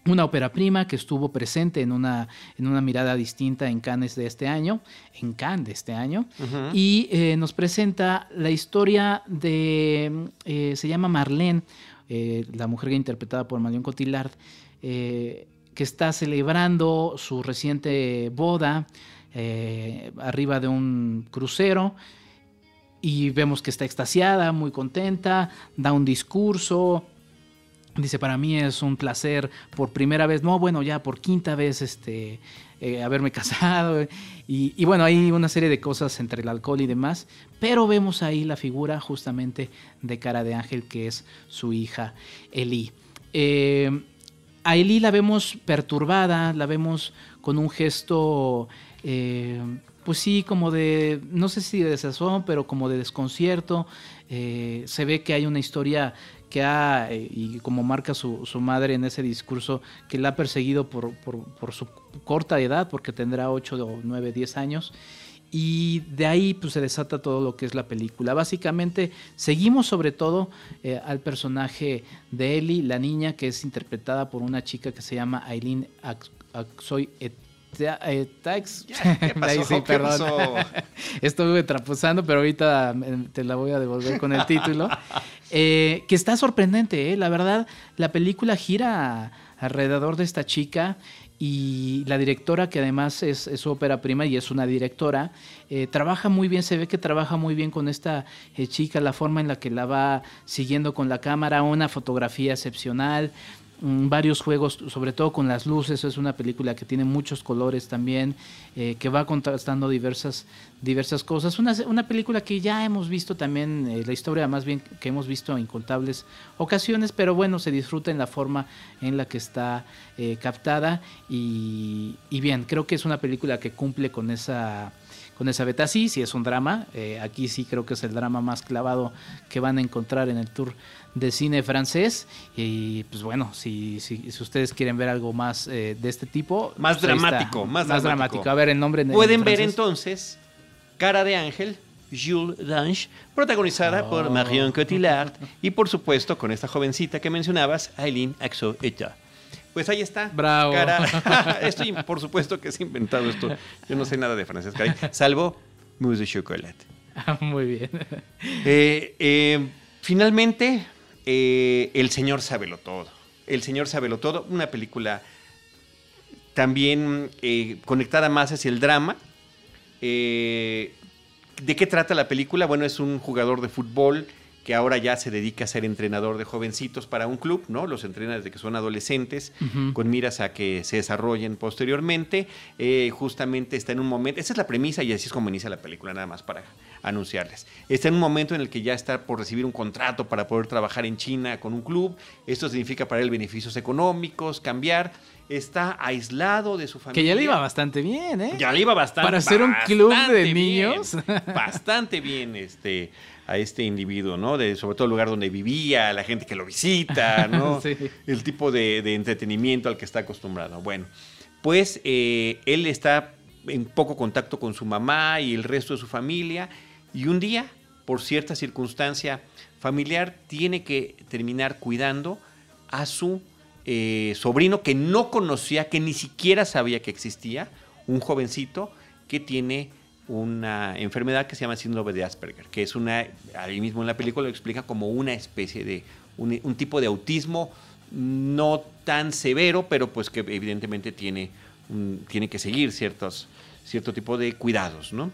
C: una ópera prima que estuvo presente en una, en una mirada distinta en Cannes de este año, en Cannes de este año, y eh, nos presenta la historia de, eh, se llama Marlene, eh, la mujer interpretada por Marion Cotillard, que está celebrando su reciente boda arriba de un crucero, y vemos que está extasiada, muy contenta, da un discurso, Dice, para mí es un placer por primera vez, no, bueno, ya por quinta vez este, eh, haberme casado. Y, bueno, hay una serie de cosas entre el alcohol y demás, pero vemos ahí la figura justamente de cara de ángel que es su hija Eli. Eh, a Eli la vemos perturbada, la vemos con un gesto, eh, pues sí, como de, no sé si de desazón, pero como de desconcierto. se ve que hay una historia que ha, eh, y como marca su, madre en ese discurso, que la ha perseguido por, su corta edad, porque tendrá 8, 9, 10 años. Y de ahí pues, se desata todo lo que es la película. Básicamente seguimos sobre todo eh, al personaje de Ellie, la niña que es interpretada por una chica que se llama Aileen Aksoy eh, Tax. ¿Qué pasó? Estuve trapuzando, pero ahorita te la voy a devolver con el título. Eh, que está sorprendente, ¿eh? la verdad. La película gira alrededor de esta chica y la directora, que además es, su ópera prima y es una directora, eh, trabaja muy bien, se ve que trabaja muy bien con esta chica, la forma en la que la va siguiendo con la cámara, una fotografía excepcional. Mm, varios juegos, sobre todo con las luces. Es una película que tiene muchos colores también, eh, que va contrastando diversas, diversas cosas. Una, una película que ya hemos visto también, eh, la historia más bien que hemos visto en incontables ocasiones, pero bueno, se disfruta en la forma en la que está eh, captada. Y, y bien, creo que es una película que cumple con esa con esa beta. Sí, sí es un drama. aquí sí creo que es el drama más clavado que van a encontrar en el tour de cine francés. Y pues bueno, si, si, ustedes quieren ver algo más eh, de este tipo.
A: Más pues dramático, más, dramático.
C: A ver el nombre.
A: Pueden ver entonces Cara de Ángel. Jules Dange, protagonizada por oh. Marion Cotillard y por supuesto con esta jovencita que mencionabas, Aileen Axo Eta. Pues ahí está.
C: Bravo.
A: esto, por supuesto que es inventado esto. Yo no sé nada de francés, salvo mousse de chocolate.
C: Muy bien.
A: Eh, eh, finalmente, eh, El Señor Sábelo Todo. El Señor Sábelo Todo, una película también eh, conectada más hacia el drama. Eh, ¿De qué trata la película? Bueno, es un jugador de fútbol que ahora ya se dedica a ser entrenador de jovencitos para un club, ¿no? Los entrena desde que son adolescentes, con miras a que se desarrollen posteriormente. justamente está en un momento, esa es la premisa y así es como inicia la película, nada más para anunciarles. Está en un momento en el que ya está por recibir un contrato para poder trabajar en China con un club. Esto significa para él beneficios económicos, cambiar. Está aislado de su familia.
C: Que ya le iba bastante bien, ¿eh?
A: Ya le iba bastante
C: Para ser un club de niños.
A: bastante bien este, a este individuo, ¿no? De, sobre todo el lugar donde vivía, la gente que lo visita, ¿no? El tipo de, entretenimiento al que está acostumbrado. Bueno, pues eh, él está en poco contacto con su mamá y el resto de su familia y un día, por cierta circunstancia familiar, tiene que terminar cuidando a su eh, sobrino que no conocía, que ni siquiera sabía que existía, un jovencito que tiene una enfermedad que se llama síndrome de Asperger, que es una, ahí mismo en la película lo explica como una especie de, un, tipo de autismo no tan severo, pero pues que evidentemente tiene, tiene que seguir ciertos, cierto tipo de cuidados, ¿no?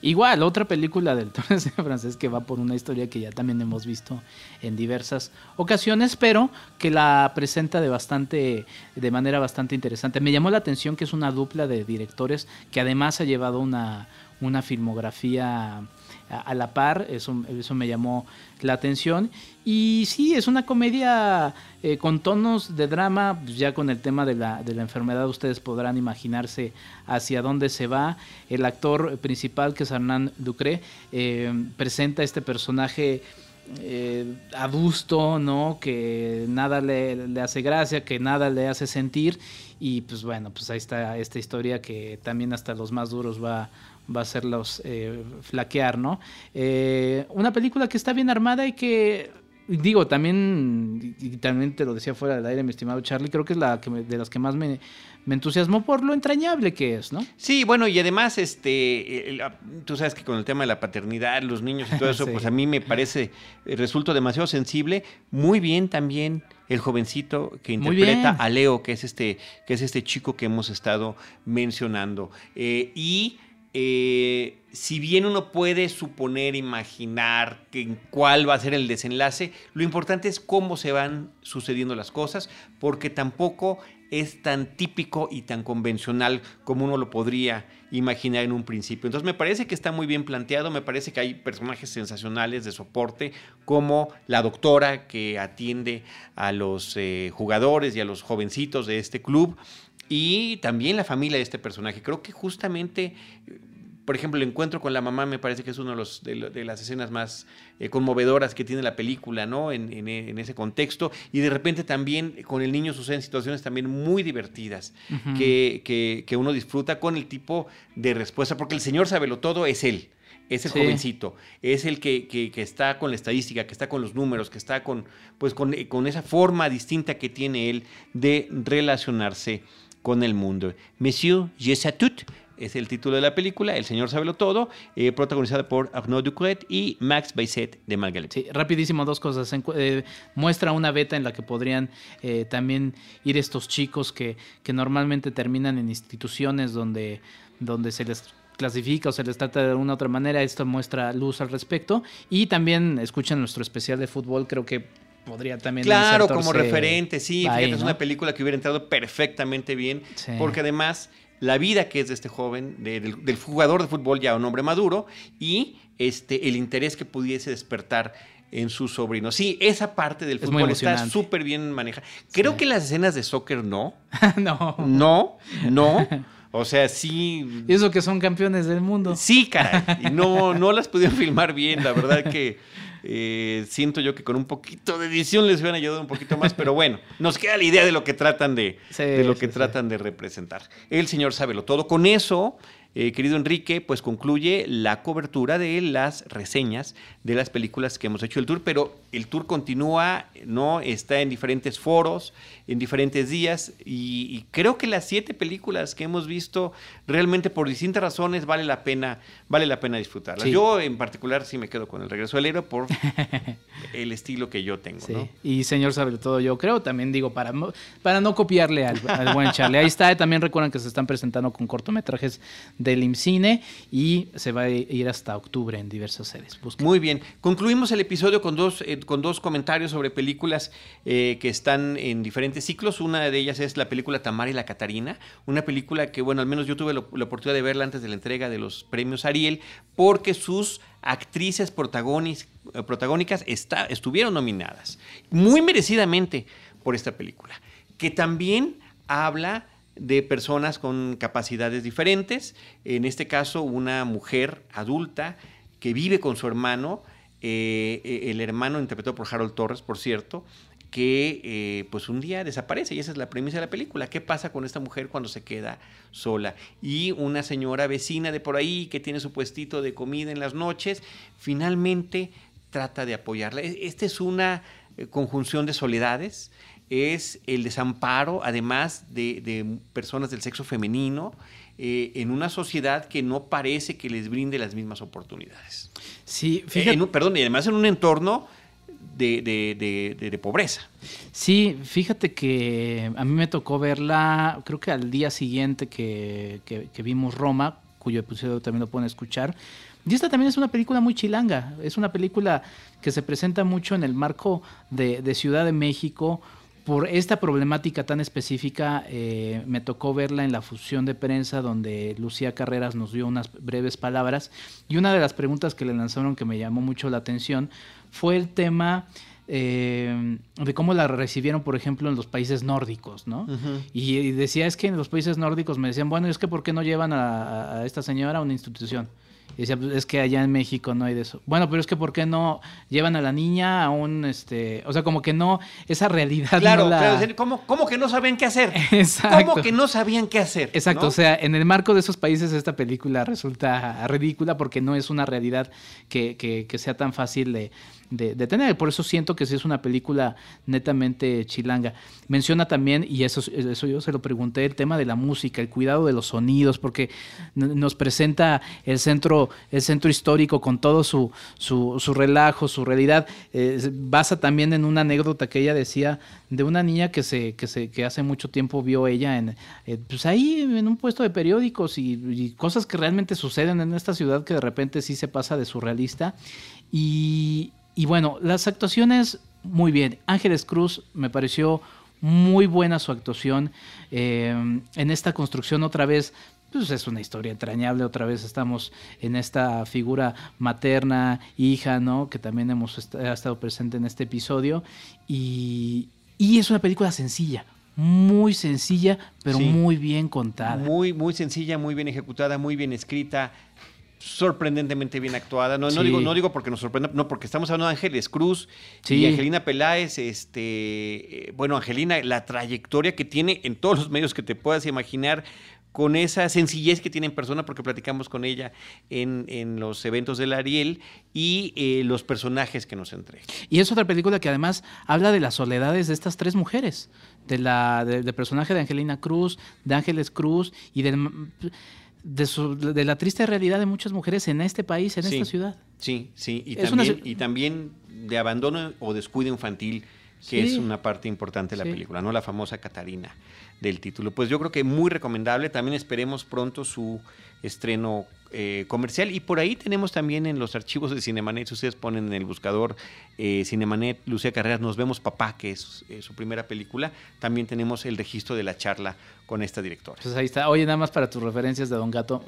C: Igual, otra película del Torre francés que va por una historia que ya también hemos visto en diversas ocasiones, pero que la presenta de bastante, de manera bastante interesante. Me llamó la atención que es una dupla de directores que además ha llevado una, una filmografía a, la par, eso, eso me llamó la atención. Y sí, es una comedia eh, con tonos de drama, pues ya con el tema de la, de la enfermedad ustedes podrán imaginarse hacia dónde se va. El actor principal, que es Hernán Ducré, eh, presenta este personaje eh, adusto, ¿no? Que nada le, le, hace gracia, que nada le hace sentir. Y pues bueno, pues ahí está esta historia que también hasta los más duros va, va a hacerlos eh, flaquear, ¿no? Eh, una película que está bien armada y que digo, también, y también te lo decía fuera del aire, mi estimado Charlie, creo que es la que de las que más me, entusiasmó por lo entrañable que es, ¿no?
A: Sí, bueno, y además, este, tú sabes que con el tema de la paternidad, los niños y todo eso, pues a mí me parece, eh, resulta demasiado sensible. Muy bien también el jovencito que interpreta a Leo, que es este, que es este chico que hemos estado mencionando. y eh, si bien uno puede suponer, imaginar que, cuál va a ser el desenlace, lo importante es cómo se van sucediendo las cosas, porque tampoco es tan típico y tan convencional como uno lo podría imaginar en un principio. Entonces me parece que está muy bien planteado, me parece que hay personajes sensacionales de soporte, como la doctora que atiende a los eh, jugadores y a los jovencitos de este club, y también la familia de este personaje. Creo que justamente, por ejemplo, el encuentro con la mamá me parece que es una de, los, de, las escenas más eh, conmovedoras que tiene la película, ¿no? En, ese contexto. Y de repente también con el niño suceden situaciones también muy divertidas que, que, uno disfruta con el tipo de respuesta, porque el señor sabelo todo es él es el jovencito, es el que, que, está con la estadística, que está con los números, que está con, pues con, con, esa forma distinta que tiene él de relacionarse con el mundo. Monsieur, je sais tout es el título de la película, El Señor Sabelo Todo, eh, protagonizada por Arnaud Ducret y Max Bayset de Margaret.
C: Sí, rapidísimo, dos cosas. Eh, muestra una beta en la que podrían eh, también ir estos chicos que, que normalmente terminan en instituciones donde, donde se les clasifica o se les trata de alguna otra manera. Esto muestra luz al respecto. Y también escuchan nuestro especial de fútbol, creo que podría también
A: claro como referente sí fíjate es una película que hubiera entrado perfectamente bien porque además la vida que es de este joven del, jugador de fútbol ya un hombre maduro y este el interés que pudiese despertar en su sobrino. Sí, esa parte del fútbol está súper bien manejada. Creo que las escenas de soccer no.
C: no.
A: No, no. O sea, sí.
C: Y eso que son campeones del mundo.
A: Sí, caray. Y no, no las pudieron filmar bien. La verdad que eh, siento yo que con un poquito de edición les hubieran ayudado un poquito más, pero bueno, nos queda la idea de lo que tratan de, de lo que tratan de representar. El señor lo todo. Con eso eh, querido Enrique, pues concluye la cobertura de las reseñas de las películas que hemos hecho el tour, pero el tour continúa, ¿no? Está en diferentes foros, en diferentes días, y, creo que las siete películas que hemos visto realmente por distintas razones vale la pena, vale la pena disfrutarlas. Yo en particular sí me quedo con el regreso del héroe por el estilo que yo tengo.
C: Y señor sabe todo, yo creo, también digo, para, para no copiarle al, al buen Charlie. Ahí está, también recuerdan que se están presentando con cortometrajes del IMCINE y se va a ir hasta octubre en diversas sedes.
A: Muy bien. Concluimos el episodio con dos, eh, con dos comentarios sobre películas eh, que están en diferentes ciclos. Una de ellas es la película Tamara y la Catarina, una película que, bueno, al menos yo tuve la, oportunidad de verla antes de la entrega de los premios Ariel, porque sus actrices eh, protagónicas está, estuvieron nominadas muy merecidamente por esta película, que también habla de personas con capacidades diferentes, en este caso una mujer adulta que vive con su hermano, eh, eh, el hermano interpretado por Harold Torres, por cierto, que eh, pues un día desaparece y esa es la premisa de la película. ¿Qué pasa con esta mujer cuando se queda sola? Y una señora vecina de por ahí que tiene su puestito de comida en las noches, finalmente trata de apoyarla. E, esta es una conjunción de soledades es el desamparo, además de, personas del sexo femenino, eh, en una sociedad que no parece que les brinde las mismas oportunidades.
C: Sí,
A: fíjate. perdón, y además en un entorno de, pobreza.
C: Sí, fíjate que a mí me tocó verla, creo que al día siguiente que, que vimos Roma, cuyo episodio también lo pueden escuchar. Y esta también es una película muy chilanga, es una película que se presenta mucho en el marco de, de Ciudad de México, por esta problemática tan específica, eh, me tocó verla en la fusión de prensa donde Lucía Carreras nos dio unas breves palabras y una de las preguntas que le lanzaron que me llamó mucho la atención fue el tema eh, de cómo la recibieron, por ejemplo, en los países nórdicos, ¿no? y, decía, es que en los países nórdicos me decían, bueno, es que ¿por qué no llevan a esta señora a una institución? Y decía, pues, es que allá en México no hay de eso. Bueno, pero es que ¿por qué no llevan a la niña a un, este, o sea, como que no, esa realidad
A: claro,
C: no la...
A: Claro, ¿cómo, que no sabían qué hacer? Exacto. ¿Cómo que no sabían qué hacer?
C: Exacto, o sea, en el marco de esos países esta película resulta ridícula porque no es una realidad que, que, que sea tan fácil de, de, tener. Por eso siento que sí es una película netamente chilanga. Menciona también, y eso, eso yo se lo pregunté, el tema de la música, el cuidado de los sonidos, porque nos presenta el centro, el centro histórico con todo su, su, su relajo, su realidad. Basa también en una anécdota que ella decía de una niña que se, que se, que hace mucho tiempo vio ella en eh, pues ahí en un puesto de periódicos y, y, cosas que realmente suceden en esta ciudad que de repente sí se pasa de surrealista. Y, y bueno, las actuaciones, muy bien. Ángeles Cruz me pareció muy buena su actuación. Eh, en esta construcción otra vez, pues es una historia entrañable, otra vez estamos en esta figura materna, hija, ¿no? Que también hemos estado presente en este episodio. Y, es una película sencilla, muy sencilla, pero muy bien contada.
A: Muy, muy sencilla, muy bien ejecutada, muy bien escrita sorprendentemente bien actuada. No, no, digo, no digo porque nos sorprenda, no, porque estamos hablando de Ángeles Cruz y Angelina Peláez, este, eh, bueno, Angelina, la trayectoria que tiene en todos los medios que te puedas imaginar, con esa sencillez que tiene en persona, porque platicamos con ella en, los eventos del Ariel, y eh, los personajes que nos entrega.
C: Y es otra película que además habla de las soledades de estas tres mujeres, de la, del personaje de Angelina Cruz, de Ángeles Cruz y del de, la triste realidad de muchas mujeres en este país, en esta ciudad.
A: Sí, sí, y también, y también de abandono o descuido infantil, que es una parte importante de la película, ¿no? La famosa Catarina del título. Pues yo creo que muy recomendable. También esperemos pronto su estreno eh, comercial. Y por ahí tenemos también en los archivos de Cinemanet, si ustedes ponen en el buscador eh, Cinemanet, Lucía Carreras, Nos vemos papá, que es eh, su primera película. También tenemos el registro de la charla con esta directora.
C: Pues ahí está. Oye, nada más para tus referencias de Don Gato.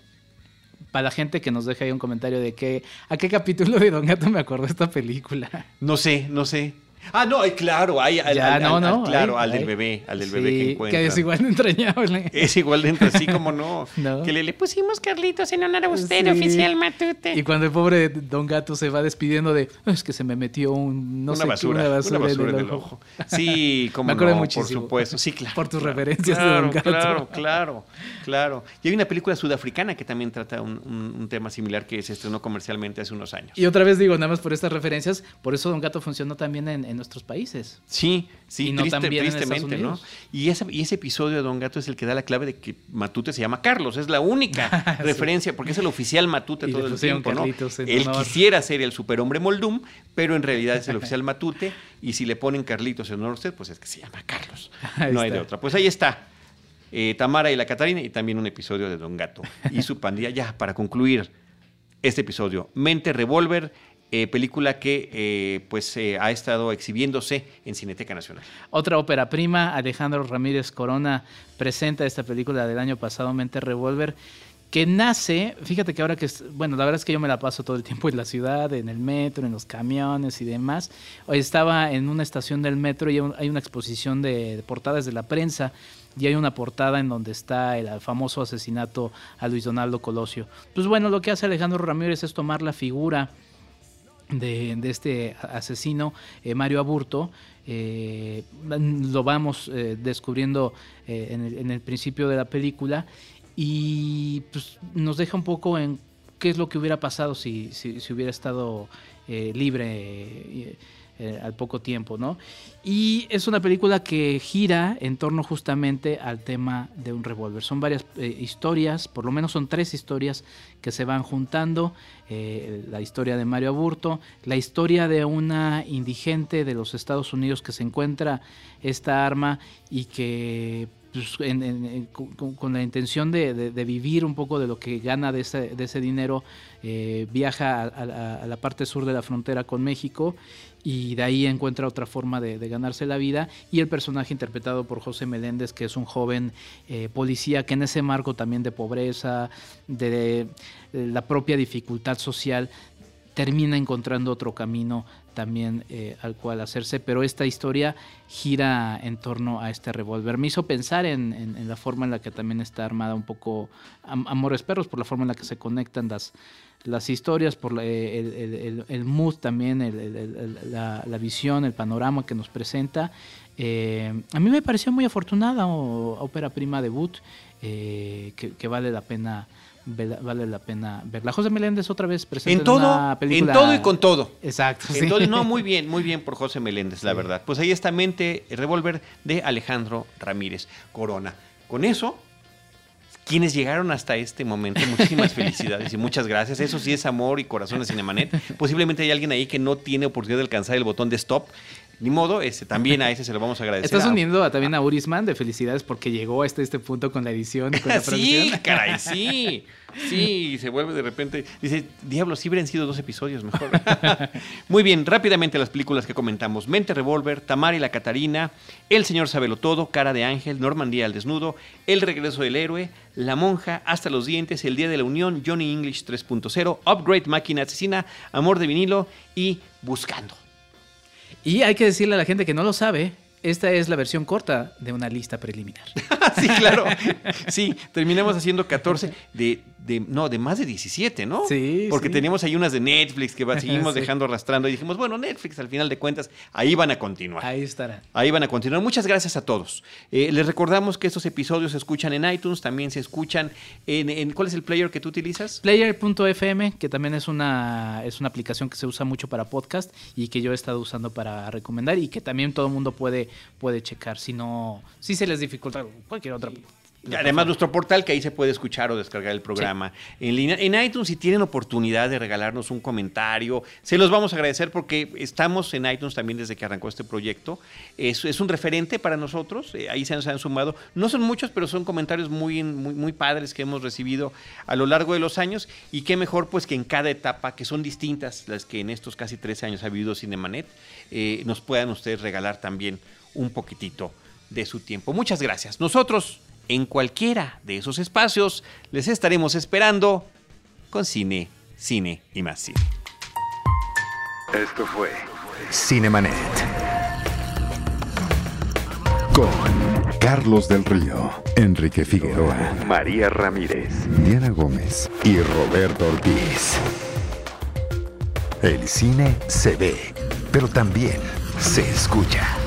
C: Para la gente que nos deje ahí un comentario de qué, a qué capítulo de Don Gato me acordó esta película.
A: No sé, no sé. Ah, no, claro, hay al, ya, no, no, claro, al del bebé, al del bebé que encuentra.
C: Que es igual de entrañable.
A: Es igual de entrañable, sí, como no. Que le, le, pusimos Carlitos en honor a usted, oficial Matute.
C: Y cuando el pobre Don Gato se va despidiendo de, es que se me metió un, no
A: una
C: sé
A: basura,
C: una
A: basura, una basura en, el, ojo. Sí, como me no, muchísimo. por supuesto. Sí, claro.
C: Por tus referencias
A: claro,
C: de Don Gato.
A: Claro, claro, claro. Y hay una película sudafricana que también trata un, un, un tema similar que se estrenó comercialmente hace unos años.
C: Y otra vez digo, nada más por estas referencias, por eso Don Gato funcionó también en, en nuestros países.
A: Sí, sí, tristemente, ¿no? Y ese, y ese episodio de Don Gato es el que da la clave de que Matute se llama Carlos, es la única referencia, porque es el oficial Matute todo el tiempo, ¿no? Él quisiera ser el superhombre Moldum, pero en realidad es el oficial Matute, y si le ponen Carlitos en honor a usted, pues es que se llama Carlos. no hay de otra. Pues ahí está. Eh, Tamara y la Catarina, y también un episodio de Don Gato y su pandilla. Ya, para concluir este episodio, Mente Revolver eh, película que eh, pues eh, ha estado exhibiéndose en Cineteca Nacional.
C: Otra ópera prima, Alejandro Ramírez Corona presenta esta película del año pasado, Mente Revolver, que nace, fíjate que ahora que, bueno, la verdad es que yo me la paso todo el tiempo en la ciudad, en el metro, en los camiones y demás. Hoy estaba en una estación del metro y hay una exposición de, portadas de la prensa y hay una portada en donde está el famoso asesinato a Luis Donaldo Colosio. Pues bueno, lo que hace Alejandro Ramírez es tomar la figura de, este asesino, eh, Mario Aburto. Eh, lo vamos eh, descubriendo en el, principio de la película y pues, nos deja un poco en qué es lo que hubiera pasado si, si, si hubiera estado libre eh, al poco tiempo, ¿no? Y es una película que gira en torno justamente al tema de un revólver. Son varias eh, historias, por lo menos son tres historias que se van juntando. Eh, la historia de Mario Aburto, la historia de una indigente de los Estados Unidos que se encuentra esta arma y que pues, con, la intención de, vivir un poco de lo que gana de ese, dinero, eh, viaja a, la parte sur de la frontera con México y de ahí encuentra otra forma de, ganarse la vida. Y el personaje interpretado por José Meléndez, que es un joven eh, policía que en ese marco también de pobreza, de la propia dificultad social, termina encontrando otro camino también eh, al cual hacerse, pero esta historia gira en torno a este revólver. Me hizo pensar en, la forma en la que también está armada un poco Amores Perros, por la forma en la que se conectan las, las historias, por el, el, mood también, la, visión, el panorama que nos presenta. Eh, a mí me pareció muy afortunada, ópera prima debut, eh, que vale la pena vale la pena verla. José Meléndez otra vez presenta
A: en todo, película. En todo y con todo.
C: Exacto.
A: no, muy bien, muy bien por José Meléndez, la verdad. Pues ahí está Mente Revolver de Alejandro Ramírez Corona. Con eso, quienes llegaron hasta este momento, muchísimas felicidades y muchas gracias. Eso sí es amor y corazón de Cinemanet. Posiblemente hay alguien ahí que no tiene oportunidad de alcanzar el botón de stop ni modo, este, también a ese se lo vamos a agradecer.
C: Estás uniendo también a Urisman de felicidades porque llegó hasta este punto con la edición con la
A: sí, caray, sí. Sí, se vuelve de repente. Dice, diablos, sí hubieran sido dos episodios mejor. Muy bien, rápidamente las películas que comentamos: Mente Revolver, Tamar y la Catarina, El Señor Sabelo Todo, Cara de Ángel, Normandía al Desnudo, El Regreso del Héroe, La Monja, Hasta los Dientes, El Día de la Unión, Johnny English 3.0, Upgrade Máquina Asesina, Amor de Vinilo y Buscando.
C: Y hay que decirle a la gente que no lo sabe, esta es la versión corta de una lista preliminar.
A: sí, claro. Sí, terminamos haciendo 14 de de, no, de más de 17, ¿no?
C: Sí.
A: Porque teníamos ahí unas de Netflix que seguimos dejando arrastrando y dijimos, bueno, Netflix al final de cuentas, ahí van a continuar.
C: Ahí estará.
A: Ahí van a continuar. Muchas gracias a todos. Eh, les recordamos que estos episodios se escuchan en iTunes, también se escuchan en, ¿cuál es el player que tú utilizas?
C: Player.fm, que también es una, es una aplicación que se usa mucho para podcast y que yo he estado usando para recomendar y que también todo el mundo puede, puede checar. Si no, si se les dificulta cualquier otra
A: Además, nuestro portal que ahí se puede escuchar o descargar el programa en línea. En iTunes, si tienen oportunidad de regalarnos un comentario, se los vamos a agradecer porque estamos en iTunes también desde que arrancó este proyecto. Es, es un referente para nosotros. Eh, ahí se han, sumado. No son muchos, pero son comentarios muy, muy, muy padres que hemos recibido a lo largo de los años. Y qué mejor, pues, que en cada etapa, que son distintas las que en estos casi 13 años ha vivido Cinemanet, eh, nos puedan ustedes regalar también un poquitito de su tiempo. Muchas gracias. Nosotros en cualquiera de esos espacios les estaremos esperando con cine, cine y más cine.
B: Esto fue Cinemanet. Con Carlos del Río, Enrique Figueroa, María Ramírez, Diana Gómez y Roberto Ortiz. El cine se ve, pero también se escucha.